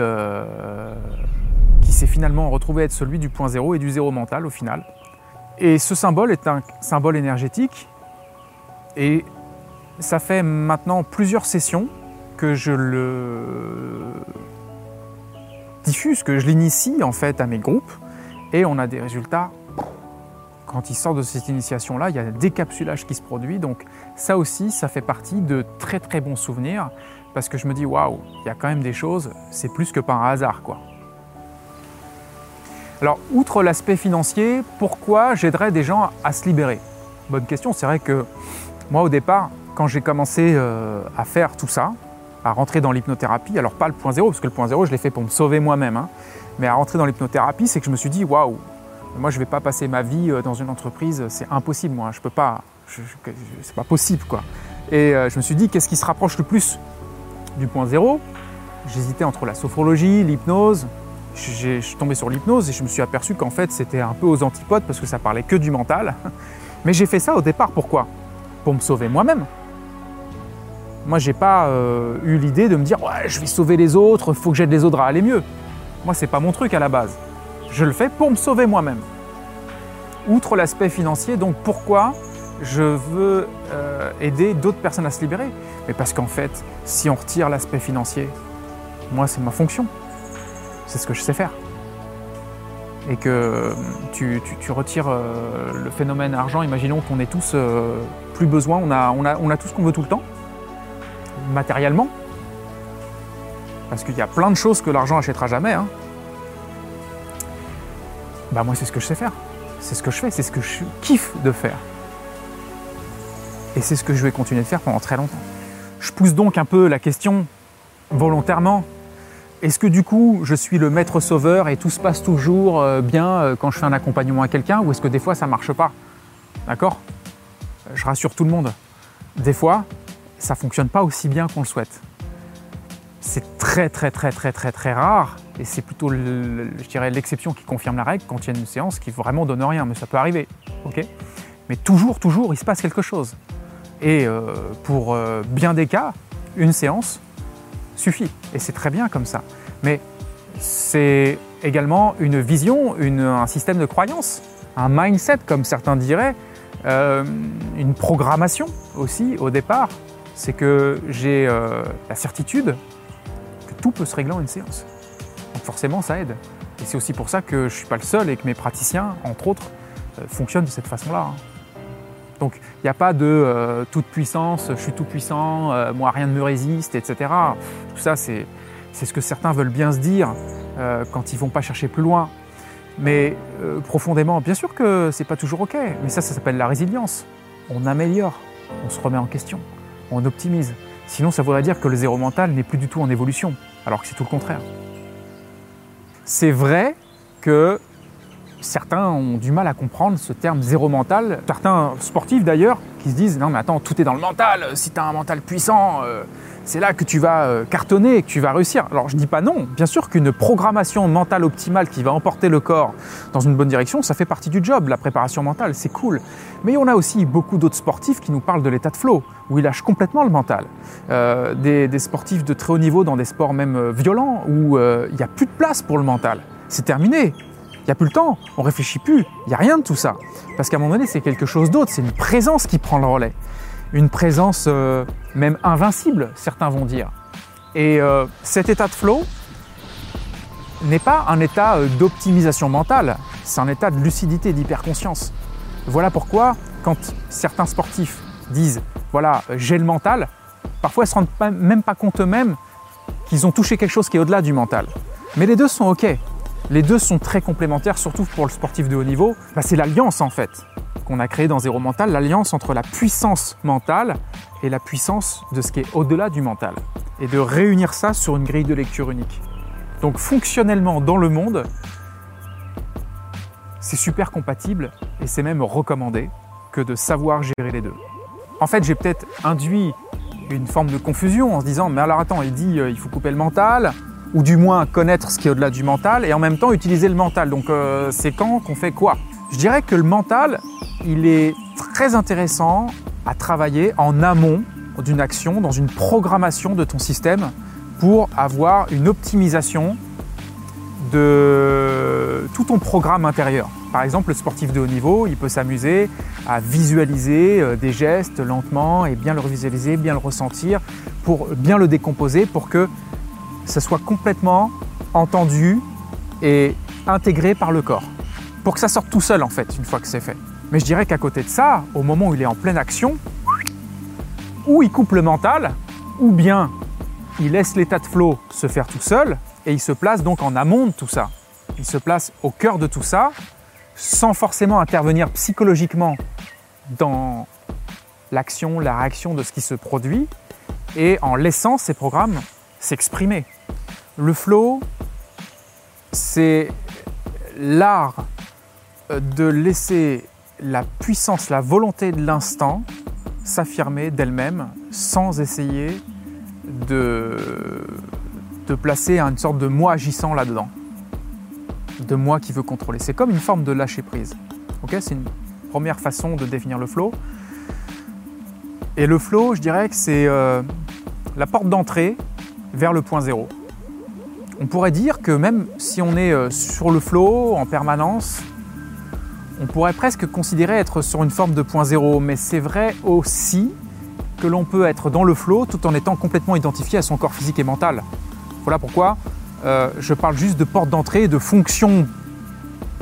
qui s'est finalement retrouvé être celui du point zéro et du zéro mental au final. Et ce symbole est un symbole énergétique. Et ça fait maintenant plusieurs sessions que je le diffuse, que je l'initie en fait à mes groupes. Et on a des résultats. Quand ils sortent de cette initiation-là, il y a un décapsulage qui se produit. Donc ça aussi, ça fait partie de très très bons souvenirs. Parce que je me dis, waouh, il y a quand même des choses, c'est plus que par hasard. quoi. Alors, outre l'aspect financier, pourquoi j'aiderais des gens à se libérer? Bonne question, c'est vrai que moi au départ, quand j'ai commencé euh, à faire tout ça, à rentrer dans l'hypnothérapie, alors pas le point zéro, parce que le point zéro je l'ai fait pour me sauver moi-même, hein, mais à rentrer dans l'hypnothérapie, c'est que je me suis dit, waouh, moi je ne vais pas passer ma vie euh, dans une entreprise, c'est impossible, moi, je peux pas, c'est pas possible quoi. Et euh, je me suis dit, qu'est-ce qui se rapproche le plus du point zéro? J'hésitais entre la sophrologie, l'hypnose, je suis tombé sur l'hypnose et je me suis aperçu qu'en fait c'était un peu aux antipodes parce que ça parlait que du mental. (laughs) Mais j'ai fait ça au départ, pourquoi? Pour me sauver moi-même. Moi, j'ai pas euh, eu l'idée de me dire ouais, je vais sauver les autres, faut que j'aide les autres à aller mieux. Moi, c'est pas mon truc à la base. Je le fais pour me sauver moi-même. Outre l'aspect financier, donc pourquoi je veux euh, aider d'autres personnes à se libérer? Mais parce qu'en fait, si on retire l'aspect financier, moi, c'est ma fonction c'est ce que je sais faire. Et que tu, retires euh, le phénomène argent, imaginons qu'on ait tous euh, plus besoin, on a tout ce qu'on veut tout le temps, matériellement. Parce qu'il y a plein de choses que l'argent achètera jamais. Hein. Bah moi c'est ce que je sais faire. C'est ce que je fais, c'est ce que je kiffe de faire. Et c'est ce que je vais continuer de faire pendant très longtemps. Je pousse donc un peu la question volontairement est-ce que du coup, je suis le maître sauveur et tout se passe toujours euh, bien euh, quand je fais un accompagnement à quelqu'un ou est-ce que des fois ça marche pas? D'accord? Je rassure tout le monde. Des fois, ça fonctionne pas aussi bien qu'on le souhaite. C'est très très très très très très rare et c'est plutôt l'exception qui confirme la règle quand il y a une séance qui vraiment donne rien, mais ça peut arriver. ok? Mais toujours, toujours, il se passe quelque chose. Et euh, pour bien des cas, une séance suffit. Et c'est très bien comme ça. Mais c'est également une vision, un système de croyance, un mindset comme certains diraient, euh, une programmation aussi au départ. C'est que j'ai euh, la certitude que tout peut se régler en une séance. Donc forcément ça aide. Et c'est aussi pour ça que je ne suis pas le seul et que mes praticiens, entre autres, euh, fonctionnent de cette façon-là. Hein. Donc il n'y a pas de toute puissance, je suis tout puissant, moi rien ne me résiste, etc. Tout ça c'est ce que certains veulent bien se dire. Euh, quand ils vont pas chercher plus loin. Mais euh, profondément, bien sûr que c'est pas toujours ok, mais ça, ça s'appelle la résilience. On améliore, on se remet en question, on optimise. Sinon, ça voudrait dire que le zéro mental n'est plus du tout en évolution, alors que c'est tout le contraire. C'est vrai que certains ont du mal à comprendre ce terme zéro mental. Certains sportifs d'ailleurs qui se disent non mais attends, tout est dans le mental, si tu as un mental puissant, euh, c'est là que tu vas euh, cartonner, que tu vas réussir. Alors je dis pas non, bien sûr qu'une programmation mentale optimale qui va emporter le corps dans une bonne direction, ça fait partie du job, la préparation mentale, c'est cool. Mais on a aussi beaucoup d'autres sportifs qui nous parlent de l'état de flow, où ils lâchent complètement le mental. Euh, des, sportifs de très haut niveau dans des sports même euh, violents, où il n'y a plus de place pour le mental. C'est terminé. N'y a plus le temps, on réfléchit plus, il n'y a rien de tout ça. Parce qu'à un moment donné, c'est quelque chose d'autre, c'est une présence qui prend le relais une présence euh, même invincible, certains vont dire. Et euh, cet état de flow n'est pas un état euh, d'optimisation mentale, c'est un état de lucidité, d'hyperconscience. Voilà pourquoi, quand certains sportifs disent voilà, j'ai le mental, parfois ils ne se rendent même pas compte eux-mêmes qu'ils ont touché quelque chose qui est au-delà du mental. Mais les deux sont OK. Les deux sont très complémentaires, surtout pour le sportif de haut niveau. Bah, c'est l'alliance en fait qu'on a créé dans Zéro Mental, l'alliance entre la puissance mentale et la puissance de ce qui est au-delà du mental. Et de réunir ça sur une grille de lecture unique. Donc fonctionnellement dans le monde, c'est super compatible et c'est même recommandé que de savoir gérer les deux. En fait, j'ai peut-être induit une forme de confusion en se disant mais alors attends, il dit euh, il faut couper le mental ou du moins connaître ce qui est au-delà du mental et en même temps utiliser le mental. Donc euh, c'est quand qu'on fait quoi? Je dirais que le mental, il est très intéressant à travailler en amont d'une action, dans une programmation de ton système pour avoir une optimisation de tout ton programme intérieur. Par exemple, le sportif de haut niveau, il peut s'amuser à visualiser euh, des gestes lentement et bien le visualiser, bien le ressentir, pour bien le décomposer, pour que ça soit complètement entendu et intégré par le corps. Pour que ça sorte tout seul en fait, une fois que c'est fait. Mais je dirais qu'à côté de ça, au moment où il est en pleine action, ou il coupe le mental, ou bien il laisse l'état de flow se faire tout seul, et il se place donc en amont de tout ça. Il se place au cœur de tout ça, sans forcément intervenir psychologiquement dans l'action, la réaction de ce qui se produit, et en laissant ces programmes s'exprimer. Le flow, c'est l'art de laisser la puissance, la volonté de l'instant s'affirmer d'elle-même sans essayer de, de placer une sorte de moi agissant là-dedans, de moi qui veut contrôler. C'est comme une forme de lâcher prise. c'est une première façon de définir le flow. Et le flow, je dirais que c'est euh, la porte d'entrée vers le point zéro. On pourrait dire que même si on est euh, sur le flow en permanence, on pourrait presque considérer être sur une forme de point zéro, mais c'est vrai aussi que l'on peut être dans le flow tout en étant complètement identifié à son corps physique et mental. Voilà pourquoi euh, je parle juste de porte d'entrée, de fonction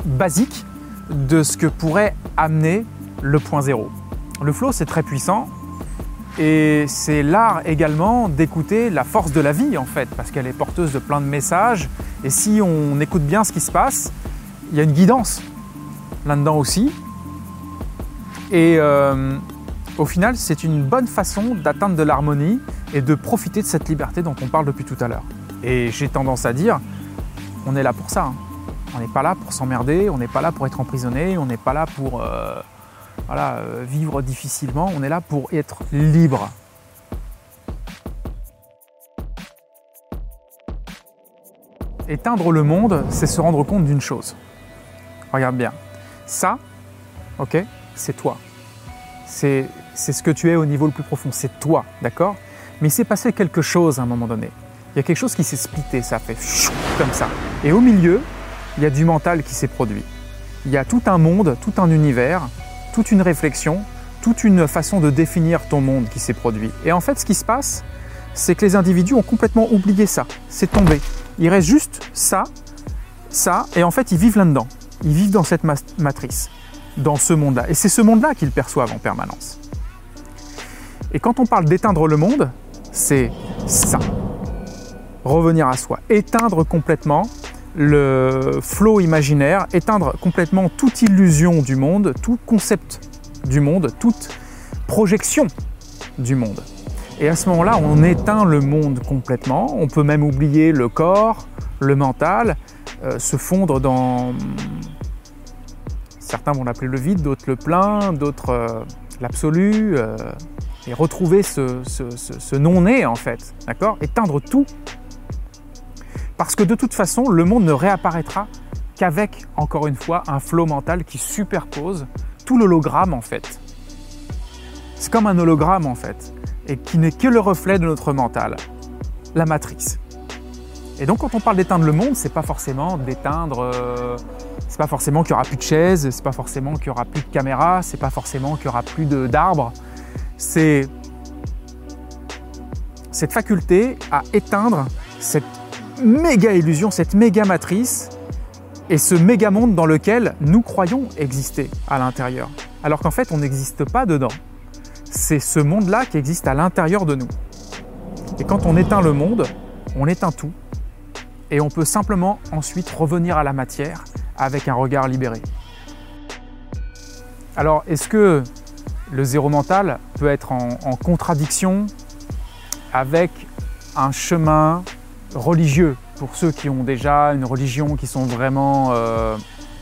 basique de ce que pourrait amener le point zéro. Le flow, c'est très puissant et c'est l'art également d'écouter la force de la vie en fait, parce qu'elle est porteuse de plein de messages et si on écoute bien ce qui se passe, il y a une guidance là-dedans aussi. Et euh, au final, c'est une bonne façon d'atteindre de l'harmonie et de profiter de cette liberté dont on parle depuis tout à l'heure. Et j'ai tendance à dire, on est là pour ça. Hein. On n'est pas là pour s'emmerder, on n'est pas là pour être emprisonné, on n'est pas là pour euh, voilà, euh, vivre difficilement, on est là pour être libre. Éteindre le monde, c'est se rendre compte d'une chose. Regarde bien, ça, ok, c'est toi. C'est ce que tu es au niveau le plus profond, c'est toi, d'accord? Mais il s'est passé quelque chose à un moment donné. Il y a quelque chose qui s'est splitté, ça fait comme ça. Et au milieu, il y a du mental qui s'est produit. Il y a tout un monde, tout un univers, toute une réflexion, toute une façon de définir ton monde qui s'est produit. Et en fait, ce qui se passe, c'est que les individus ont complètement oublié ça. C'est tombé. Il reste juste ça, ça, et en fait, ils vivent là-dedans. Ils vivent dans cette matrice, dans ce monde-là. Et c'est ce monde-là qu'ils perçoivent en permanence. Et quand on parle d'éteindre le monde, c'est ça. Revenir à soi. Éteindre complètement le flot imaginaire, éteindre complètement toute illusion du monde, tout concept du monde, toute projection du monde. Et à ce moment-là, on éteint le monde complètement. On peut même oublier le corps, le mental, euh, se fondre dans... Certains vont l'appeler le vide, d'autres le plein, d'autres euh, l'absolu, euh, et retrouver ce, ce non-né en fait, d'accord? Éteindre tout. Parce que de toute façon, le monde ne réapparaîtra qu'avec, encore une fois, un flot mental qui superpose tout l'hologramme en fait. C'est comme un hologramme en fait, et qui n'est que le reflet de notre mental, la matrice. Et donc quand on parle d'éteindre le monde, c'est pas forcément d'éteindre, euh, c'est pas forcément qu'il y aura plus de chaises, c'est pas forcément qu'il y aura plus de caméras, c'est pas forcément qu'il y aura plus d'arbres. C'est cette faculté à éteindre cette méga illusion, cette méga matrice et ce méga monde dans lequel nous croyons exister à l'intérieur. Alors qu'en fait, on n'existe pas dedans. C'est ce monde-là qui existe à l'intérieur de nous. Et quand on éteint le monde, on éteint tout et on peut simplement ensuite revenir à la matière avec un regard libéré. Alors, est-ce que le zéro mental peut être en, contradiction avec un chemin religieux pour ceux qui ont déjà une religion, qui sont vraiment euh,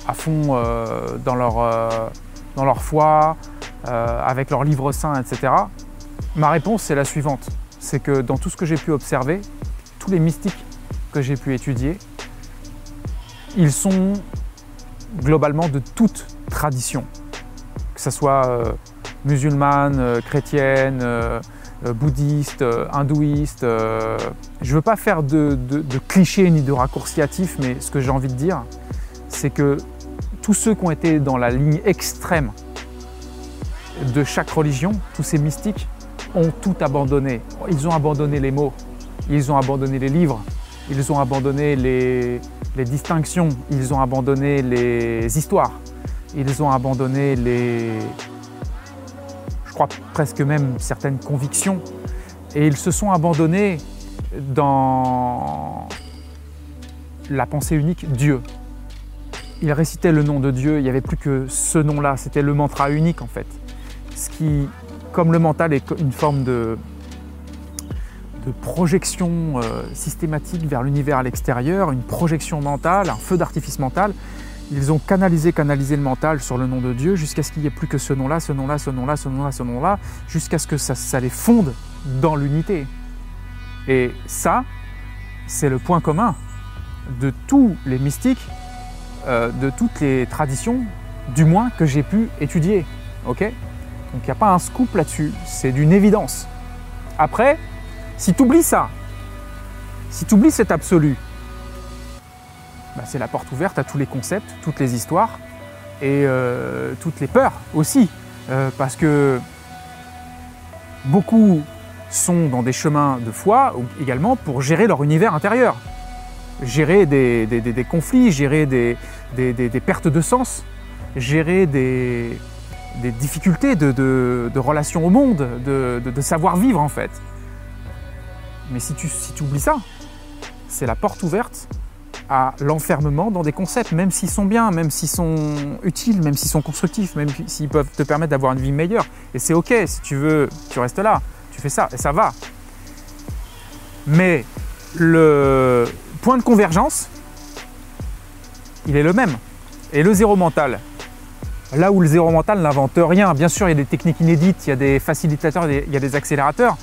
à fond euh, dans, leur, euh, dans leur foi, avec leur livre saint, etc. Ma réponse, c'est la suivante. C'est que dans tout ce que j'ai pu observer, tous les mystiques que j'ai pu étudier, ils sont globalement de toute tradition, que ce soit musulmane, chrétienne, euh, bouddhiste, hindouiste. je ne veux pas faire de, clichés ni de raccourciatifs, mais ce que j'ai envie de dire, c'est que tous ceux qui ont été dans la ligne extrême de chaque religion, tous ces mystiques, ont tout abandonné. Ils ont abandonné les mots, ils ont abandonné les livres, ils ont abandonné les, distinctions, ils ont abandonné les histoires, ils ont abandonné les, presque même certaines convictions, et ils se sont abandonnés dans la pensée unique Dieu. Ils récitaient le nom de Dieu, il n'y avait plus que ce nom-là, c'était le mantra unique en fait. Ce qui, comme le mental est une forme de, de projection euh, systématique vers l'univers à l'extérieur, une projection mentale, un feu d'artifice mental. Ils ont canalisé, canalisé le mental sur le nom de Dieu jusqu'à ce qu'il n'y ait plus que ce nom-là, ce nom-là, ce nom-là, ce nom-là, ce nom-là, jusqu'à ce que ça, les fonde dans l'unité. Et ça, c'est le point commun de tous les mystiques, euh, de toutes les traditions, du moins que j'ai pu étudier. Ok? Donc il n'y a pas un scoop là-dessus, c'est d'une évidence. Après, si tu oublies ça, si tu oublies cet absolu, bah, c'est la porte ouverte à tous les concepts, toutes les histoires et euh, toutes les peurs aussi. Euh, parce que beaucoup sont dans des chemins de foi également pour gérer leur univers intérieur, gérer des, conflits, gérer des, pertes de sens, gérer des, difficultés de, relations au monde, de savoir vivre en fait. Mais si tu oublies ça, c'est la porte ouverte à l'enfermement dans des concepts, même s'ils sont bien, même s'ils sont utiles, même s'ils sont constructifs, même s'ils peuvent te permettre d'avoir une vie meilleure. Et c'est ok, si tu veux, tu restes là, tu fais ça, et ça va. Mais le point de convergence, il est le même. Et le zéro mental, là où le zéro mental n'invente rien, bien sûr, il y a des techniques inédites, il y a des facilitateurs, il y a des accélérateurs,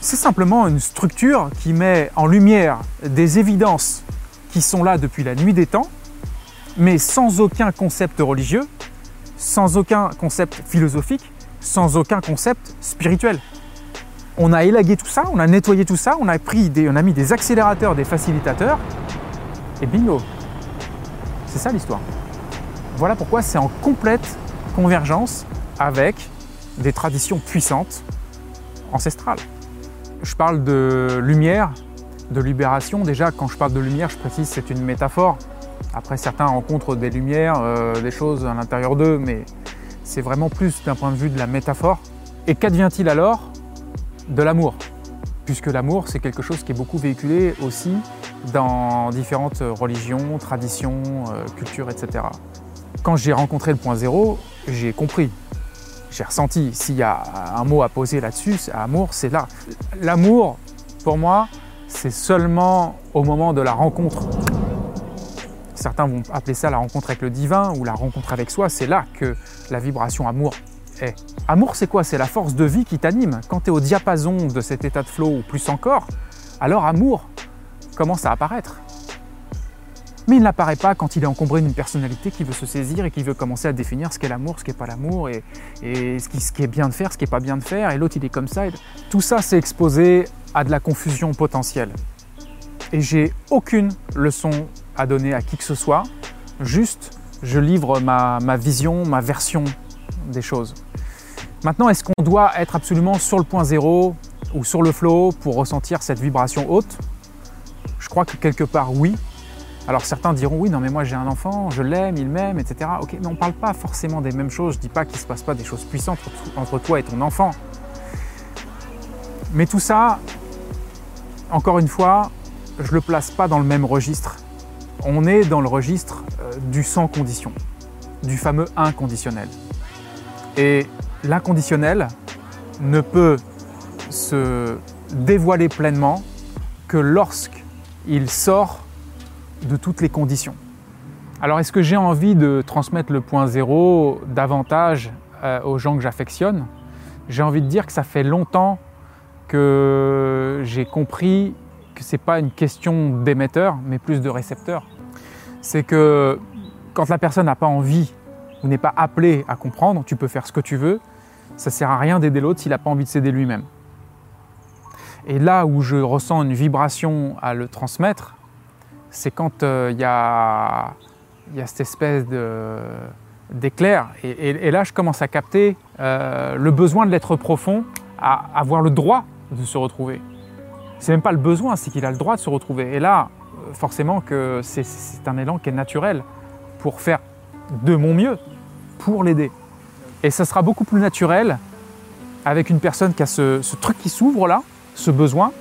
c'est simplement une structure qui met en lumière des évidences sont là depuis la nuit des temps, mais sans aucun concept religieux, sans aucun concept philosophique, sans aucun concept spirituel. On a élagué tout ça, on a nettoyé tout ça, on a, pris des, on a mis des accélérateurs, des facilitateurs, Et bingo C'est ça l'histoire. Voilà pourquoi c'est en complète convergence avec des traditions puissantes, ancestrales. Je parle de lumière, de libération. Déjà, quand je parle de lumière, je précise c'est une métaphore. Après, certains rencontrent des lumières, euh, des choses à l'intérieur d'eux, mais c'est vraiment plus d'un point de vue de la métaphore. Et qu'advient-il alors? De l'amour Puisque l'amour, c'est quelque chose qui est beaucoup véhiculé aussi dans différentes religions, traditions, euh, cultures, etc. Quand j'ai rencontré le point zéro, j'ai compris, j'ai ressenti. S'il y a un mot à poser là-dessus, amour, c'est là. L'amour, pour moi, c'est seulement au moment de la rencontre. Certains vont appeler ça la rencontre avec le divin ou la rencontre avec soi. C'est là que la vibration amour est. Amour, c'est quoi? C'est la force de vie qui t'anime. Quand tu es au diapason de cet état de flow ou plus encore, alors amour commence à apparaître. Mais il n'apparaît pas quand il est encombré d'une personnalité qui veut se saisir et qui veut commencer à définir ce qu'est l'amour, ce qu'est pas l'amour, et, ce, qui, est bien de faire, ce qui est pas bien de faire, et l'autre il est comme ça. Tout ça c'est exposé à de la confusion potentielle. Et j'ai aucune leçon à donner à qui que ce soit, juste je livre ma, ma vision, ma version des choses. Maintenant, est-ce qu'on doit être absolument sur le point zéro ou sur le flow pour ressentir cette vibration haute? Je crois que quelque part oui, alors certains diront oui, non mais moi j'ai un enfant, je l'aime, il m'aime, etc. Ok, mais on ne parle pas forcément des mêmes choses. Je ne dis pas qu'il ne se passe pas des choses puissantes entre toi et ton enfant. Mais tout ça, encore une fois, je ne le place pas dans le même registre. On est dans le registre euh, du sans condition, du fameux inconditionnel. Et l'inconditionnel ne peut se dévoiler pleinement que lorsqu'il sort de toutes les conditions. Alors est-ce que j'ai envie de transmettre le point zéro davantage euh, aux gens que j'affectionne? J'ai envie de dire que ça fait longtemps que j'ai compris que ce n'est pas une question d'émetteur, mais plus de récepteur. C'est que quand la personne n'a pas envie ou n'est pas appelée à comprendre, tu peux faire ce que tu veux, ça ne sert à rien d'aider l'autre s'il n'a pas envie de s'aider lui-même. Et là où je ressens une vibration à le transmettre, c'est quand euh, il y, a, cette espèce d'éclair. Et, là, je commence à capter euh, le besoin de l'être profond, à avoir le droit de se retrouver. C'est même pas le besoin, c'est qu'il a le droit de se retrouver. Et là, forcément que c'est un élan qui est naturel pour faire de mon mieux, pour l'aider. Et ça sera beaucoup plus naturel avec une personne qui a ce, truc qui s'ouvre là, ce besoin,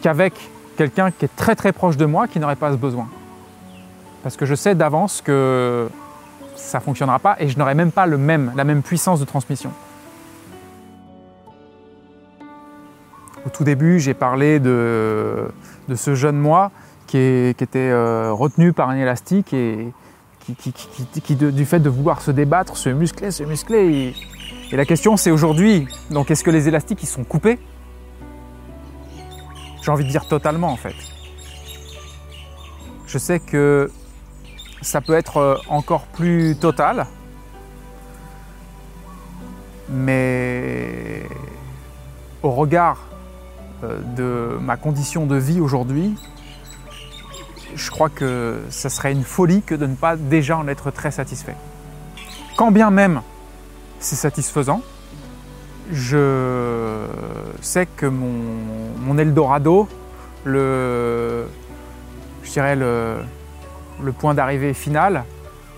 qu'avec quelqu'un qui est très très proche de moi qui n'aurait pas ce besoin. Parce que je sais d'avance que ça ne fonctionnera pas et je n'aurai même pas même, la même puissance de transmission. Au tout début, j'ai parlé de, ce jeune moi qui, était euh, retenu par un élastique et qui, du fait de vouloir se débattre, se muscler, se muscler. Et, et la question c'est aujourd'hui, donc est-ce que les élastiques ils sont coupés? J'ai envie de dire totalement en fait. Je sais que ça peut être euh, encore plus total, mais au regard de ma condition de vie aujourd'hui, je crois que ça serait une folie que de ne pas déjà en être très satisfait. Quand bien même c'est satisfaisant, je sais que mon, Eldorado, le, je dirais le, point d'arrivée final,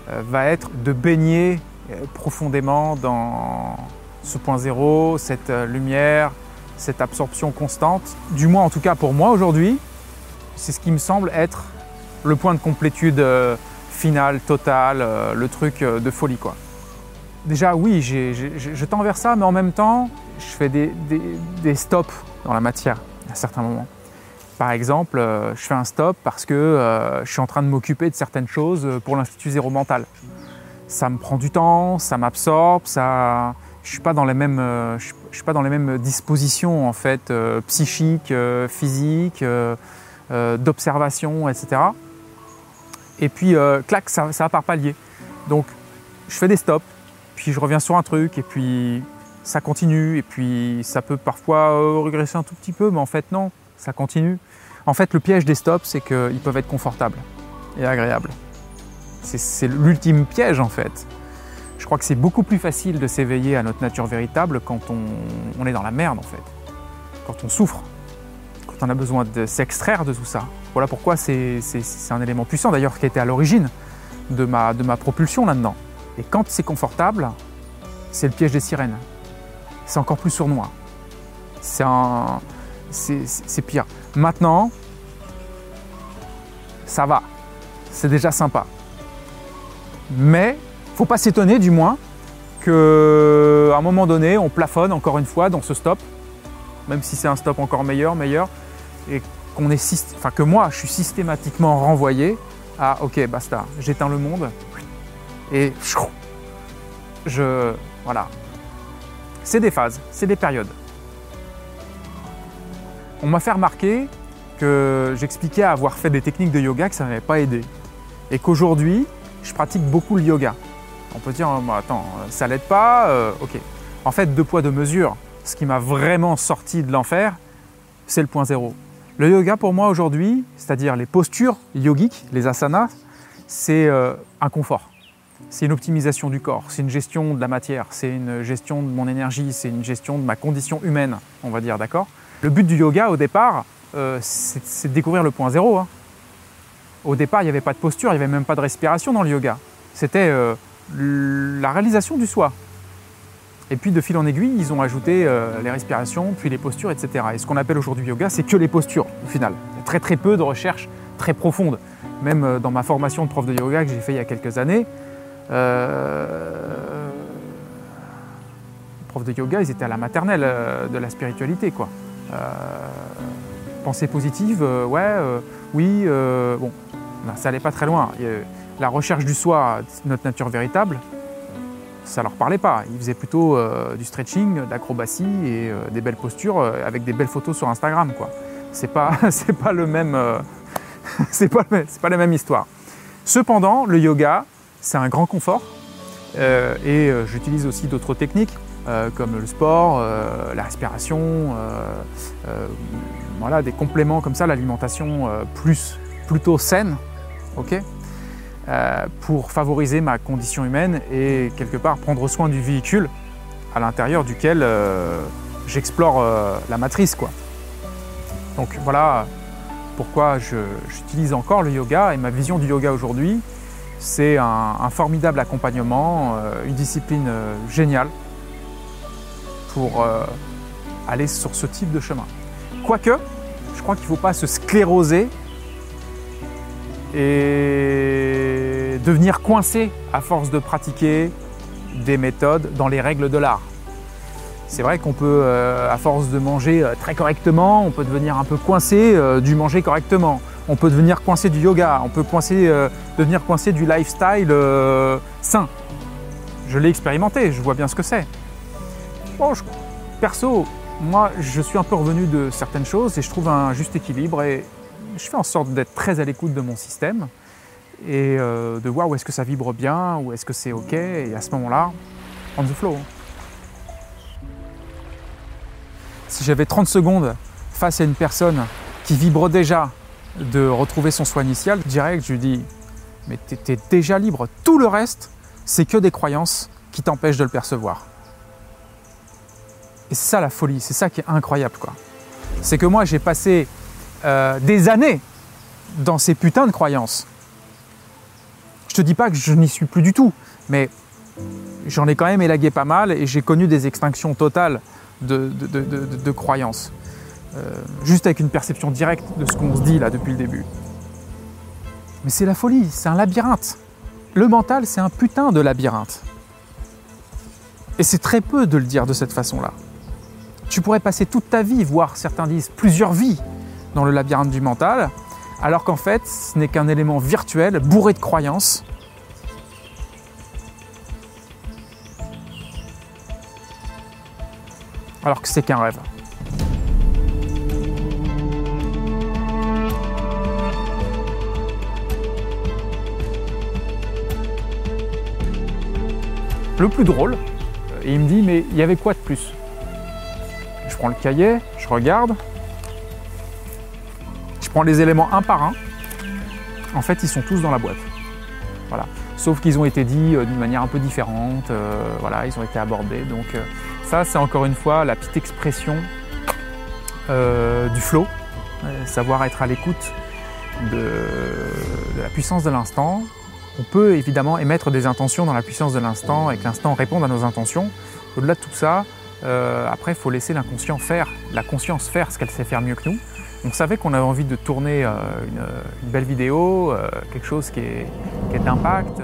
euh, va être de baigner euh, profondément dans ce point zéro, cette euh, lumière, cette absorption constante. Du moins, en tout cas pour moi aujourd'hui, c'est ce qui me semble être le point de complétude final, total, le truc de folie quoi déjà oui, je tends vers ça, mais en même temps, je fais des, stops dans la matière à certains moments. Par exemple, euh, je fais un stop parce que euh, je suis en train de m'occuper de certaines choses pour l'Institut Zéro Mental. Ça me prend du temps, ça m'absorbe, ça... je suis, pas dans les mêmes, euh, je suis pas dans les mêmes dispositions en fait, psychiques, physiques, d'observation, etc. Et puis, clac, ça, ça va par palier. Donc, je fais des stops, puis je reviens sur un truc, et puis ça continue, et puis ça peut parfois euh, régresser un tout petit peu, mais en fait non, ça continue. En fait, le piège des stops, c'est qu'ils peuvent être confortables. et agréable. C'est l'ultime piège en fait. Je crois que c'est beaucoup plus facile de s'éveiller à notre nature véritable quand on, est dans la merde en fait. Quand on souffre, quand on a besoin de s'extraire de tout ça. Voilà pourquoi c'est un élément puissant d'ailleurs qui était à l'origine de ma, propulsion là-dedans. Et quand c'est confortable, c'est le piège des sirènes. C'est encore plus sournois. C'est pire. Maintenant, ça va. C'est déjà sympa. Mais faut pas s'étonner du moins qu'à un moment donné, on plafonne encore une fois dans ce stop, même si c'est un stop encore meilleur, meilleur, et qu'on est, enfin que moi, je suis systématiquement renvoyé à ok, basta, j'éteins le monde et je, voilà. C'est des phases, c'est des périodes. On m'a fait remarquer que j'expliquais avoir fait des techniques de yoga que ça n'avait pas aidé. Et qu'aujourd'hui, je pratique beaucoup le yoga. On peut dire, oh, attends, ça l'aide pas euh, Ok. En fait, deux poids, deux mesures. Ce qui m'a vraiment sorti de l'enfer, c'est le point zéro. Le yoga pour moi aujourd'hui, c'est-à-dire les postures yogiques, les asanas, c'est euh, un confort. C'est une optimisation du corps, c'est une gestion de la matière, c'est une gestion de mon énergie, c'est une gestion de ma condition humaine, on va dire, d'accord? Le but du yoga au départ, euh, c'est de découvrir le point zéro. Hein. Au départ, il n'y avait pas de posture, il n'y avait même pas de respiration dans le yoga. C'était la réalisation du soi. Et puis de fil en aiguille, ils ont ajouté euh, les respirations, puis les postures, etc. Et ce qu'on appelle aujourd'hui yoga, c'est que les postures, au final. Très très peu de recherches très profondes. Même euh, dans ma formation de prof de yoga que j'ai fait il y a quelques années, euh, prof de yoga, ils étaient à la maternelle de la spiritualité, quoi. pensée positive, ouais, oui, bon, ça n'allait pas très loin la recherche du soi, notre nature véritable, ça leur parlait pas. Ils faisaient plutôt euh, du stretching, d'acrobatie et euh, des belles postures euh, avec des belles photos sur Instagram. Quoi. (laughs) (laughs) C'est pas, le même, c'est pas, la même histoire. Cependant, le yoga, c'est un grand confort et j'utilise aussi d'autres techniques comme le sport, la respiration, voilà, des compléments comme ça, l'alimentation plus plutôt saine, pour favoriser ma condition humaine et quelque part prendre soin du véhicule à l'intérieur duquel euh, j'explore euh, la matrice. Quoi. Donc voilà pourquoi j'utilise encore le yoga et ma vision du yoga aujourd'hui, c'est un, formidable accompagnement, une discipline géniale pour aller sur ce type de chemin. Quoique, je crois qu'il ne faut pas se scléroser et devenir coincé à force de pratiquer des méthodes dans les règles de l'art. C'est vrai qu'on peut, euh, à force de manger euh, très correctement, on peut devenir un peu coincé euh, du manger correctement. On peut devenir coincé du yoga, on peut devenir coincé du lifestyle sain. Je l'ai expérimenté, je vois bien ce que c'est. Perso, moi, je suis un peu revenu de certaines choses et je trouve un juste équilibre et je fais en sorte d'être très à l'écoute de mon système et euh, de voir où est-ce que ça vibre bien, où est-ce que c'est OK, et à ce moment-là, on the flow. Si j'avais 30 secondes face à une personne qui vibre déjà de retrouver son soin initial, direct, je lui dis Mais tu es déjà libre. Tout le reste, c'est que des croyances qui t'empêchent de le percevoir. Et c'est ça la folie, c'est ça qui est incroyable. quoi. C'est que moi, j'ai passé euh, des années dans ces putains de croyances. Je te dis pas que je n'y suis plus du tout, mais j'en ai quand même élagué pas mal et j'ai connu des extinctions totales de, croyances. Euh, juste avec une perception directe de ce qu'on se dit là depuis le début. Mais c'est la folie, c'est un labyrinthe. Le mental, c'est un putain de labyrinthe. Et c'est très peu de le dire de cette façon-là. Tu pourrais passer toute ta vie, voire certains disent plusieurs vies, dans le labyrinthe du mental, alors qu'en fait, ce n'est qu'un élément virtuel bourré de croyances. Alors que c'est qu'un rêve. Le plus drôle, et il me dit, mais il y avait quoi de plus? Je prends le cahier, je regarde, prends les éléments un par un. En fait, ils sont tous dans la boîte. Voilà. Sauf qu'ils ont été dits d'une manière un peu différente. voilà, ils ont été abordés. Donc ça, c'est encore une fois la petite expression du flow, savoir être à l'écoute de, la puissance de l'instant. On peut évidemment émettre des intentions dans la puissance de l'instant et que l'instant réponde à nos intentions. Au-delà de tout ça, euh, après, il faut laisser l'inconscient faire, la conscience faire ce qu'elle sait faire mieux que nous. On savait qu'on avait envie de tourner euh, une, belle vidéo, euh, quelque chose qui qui est d'impact.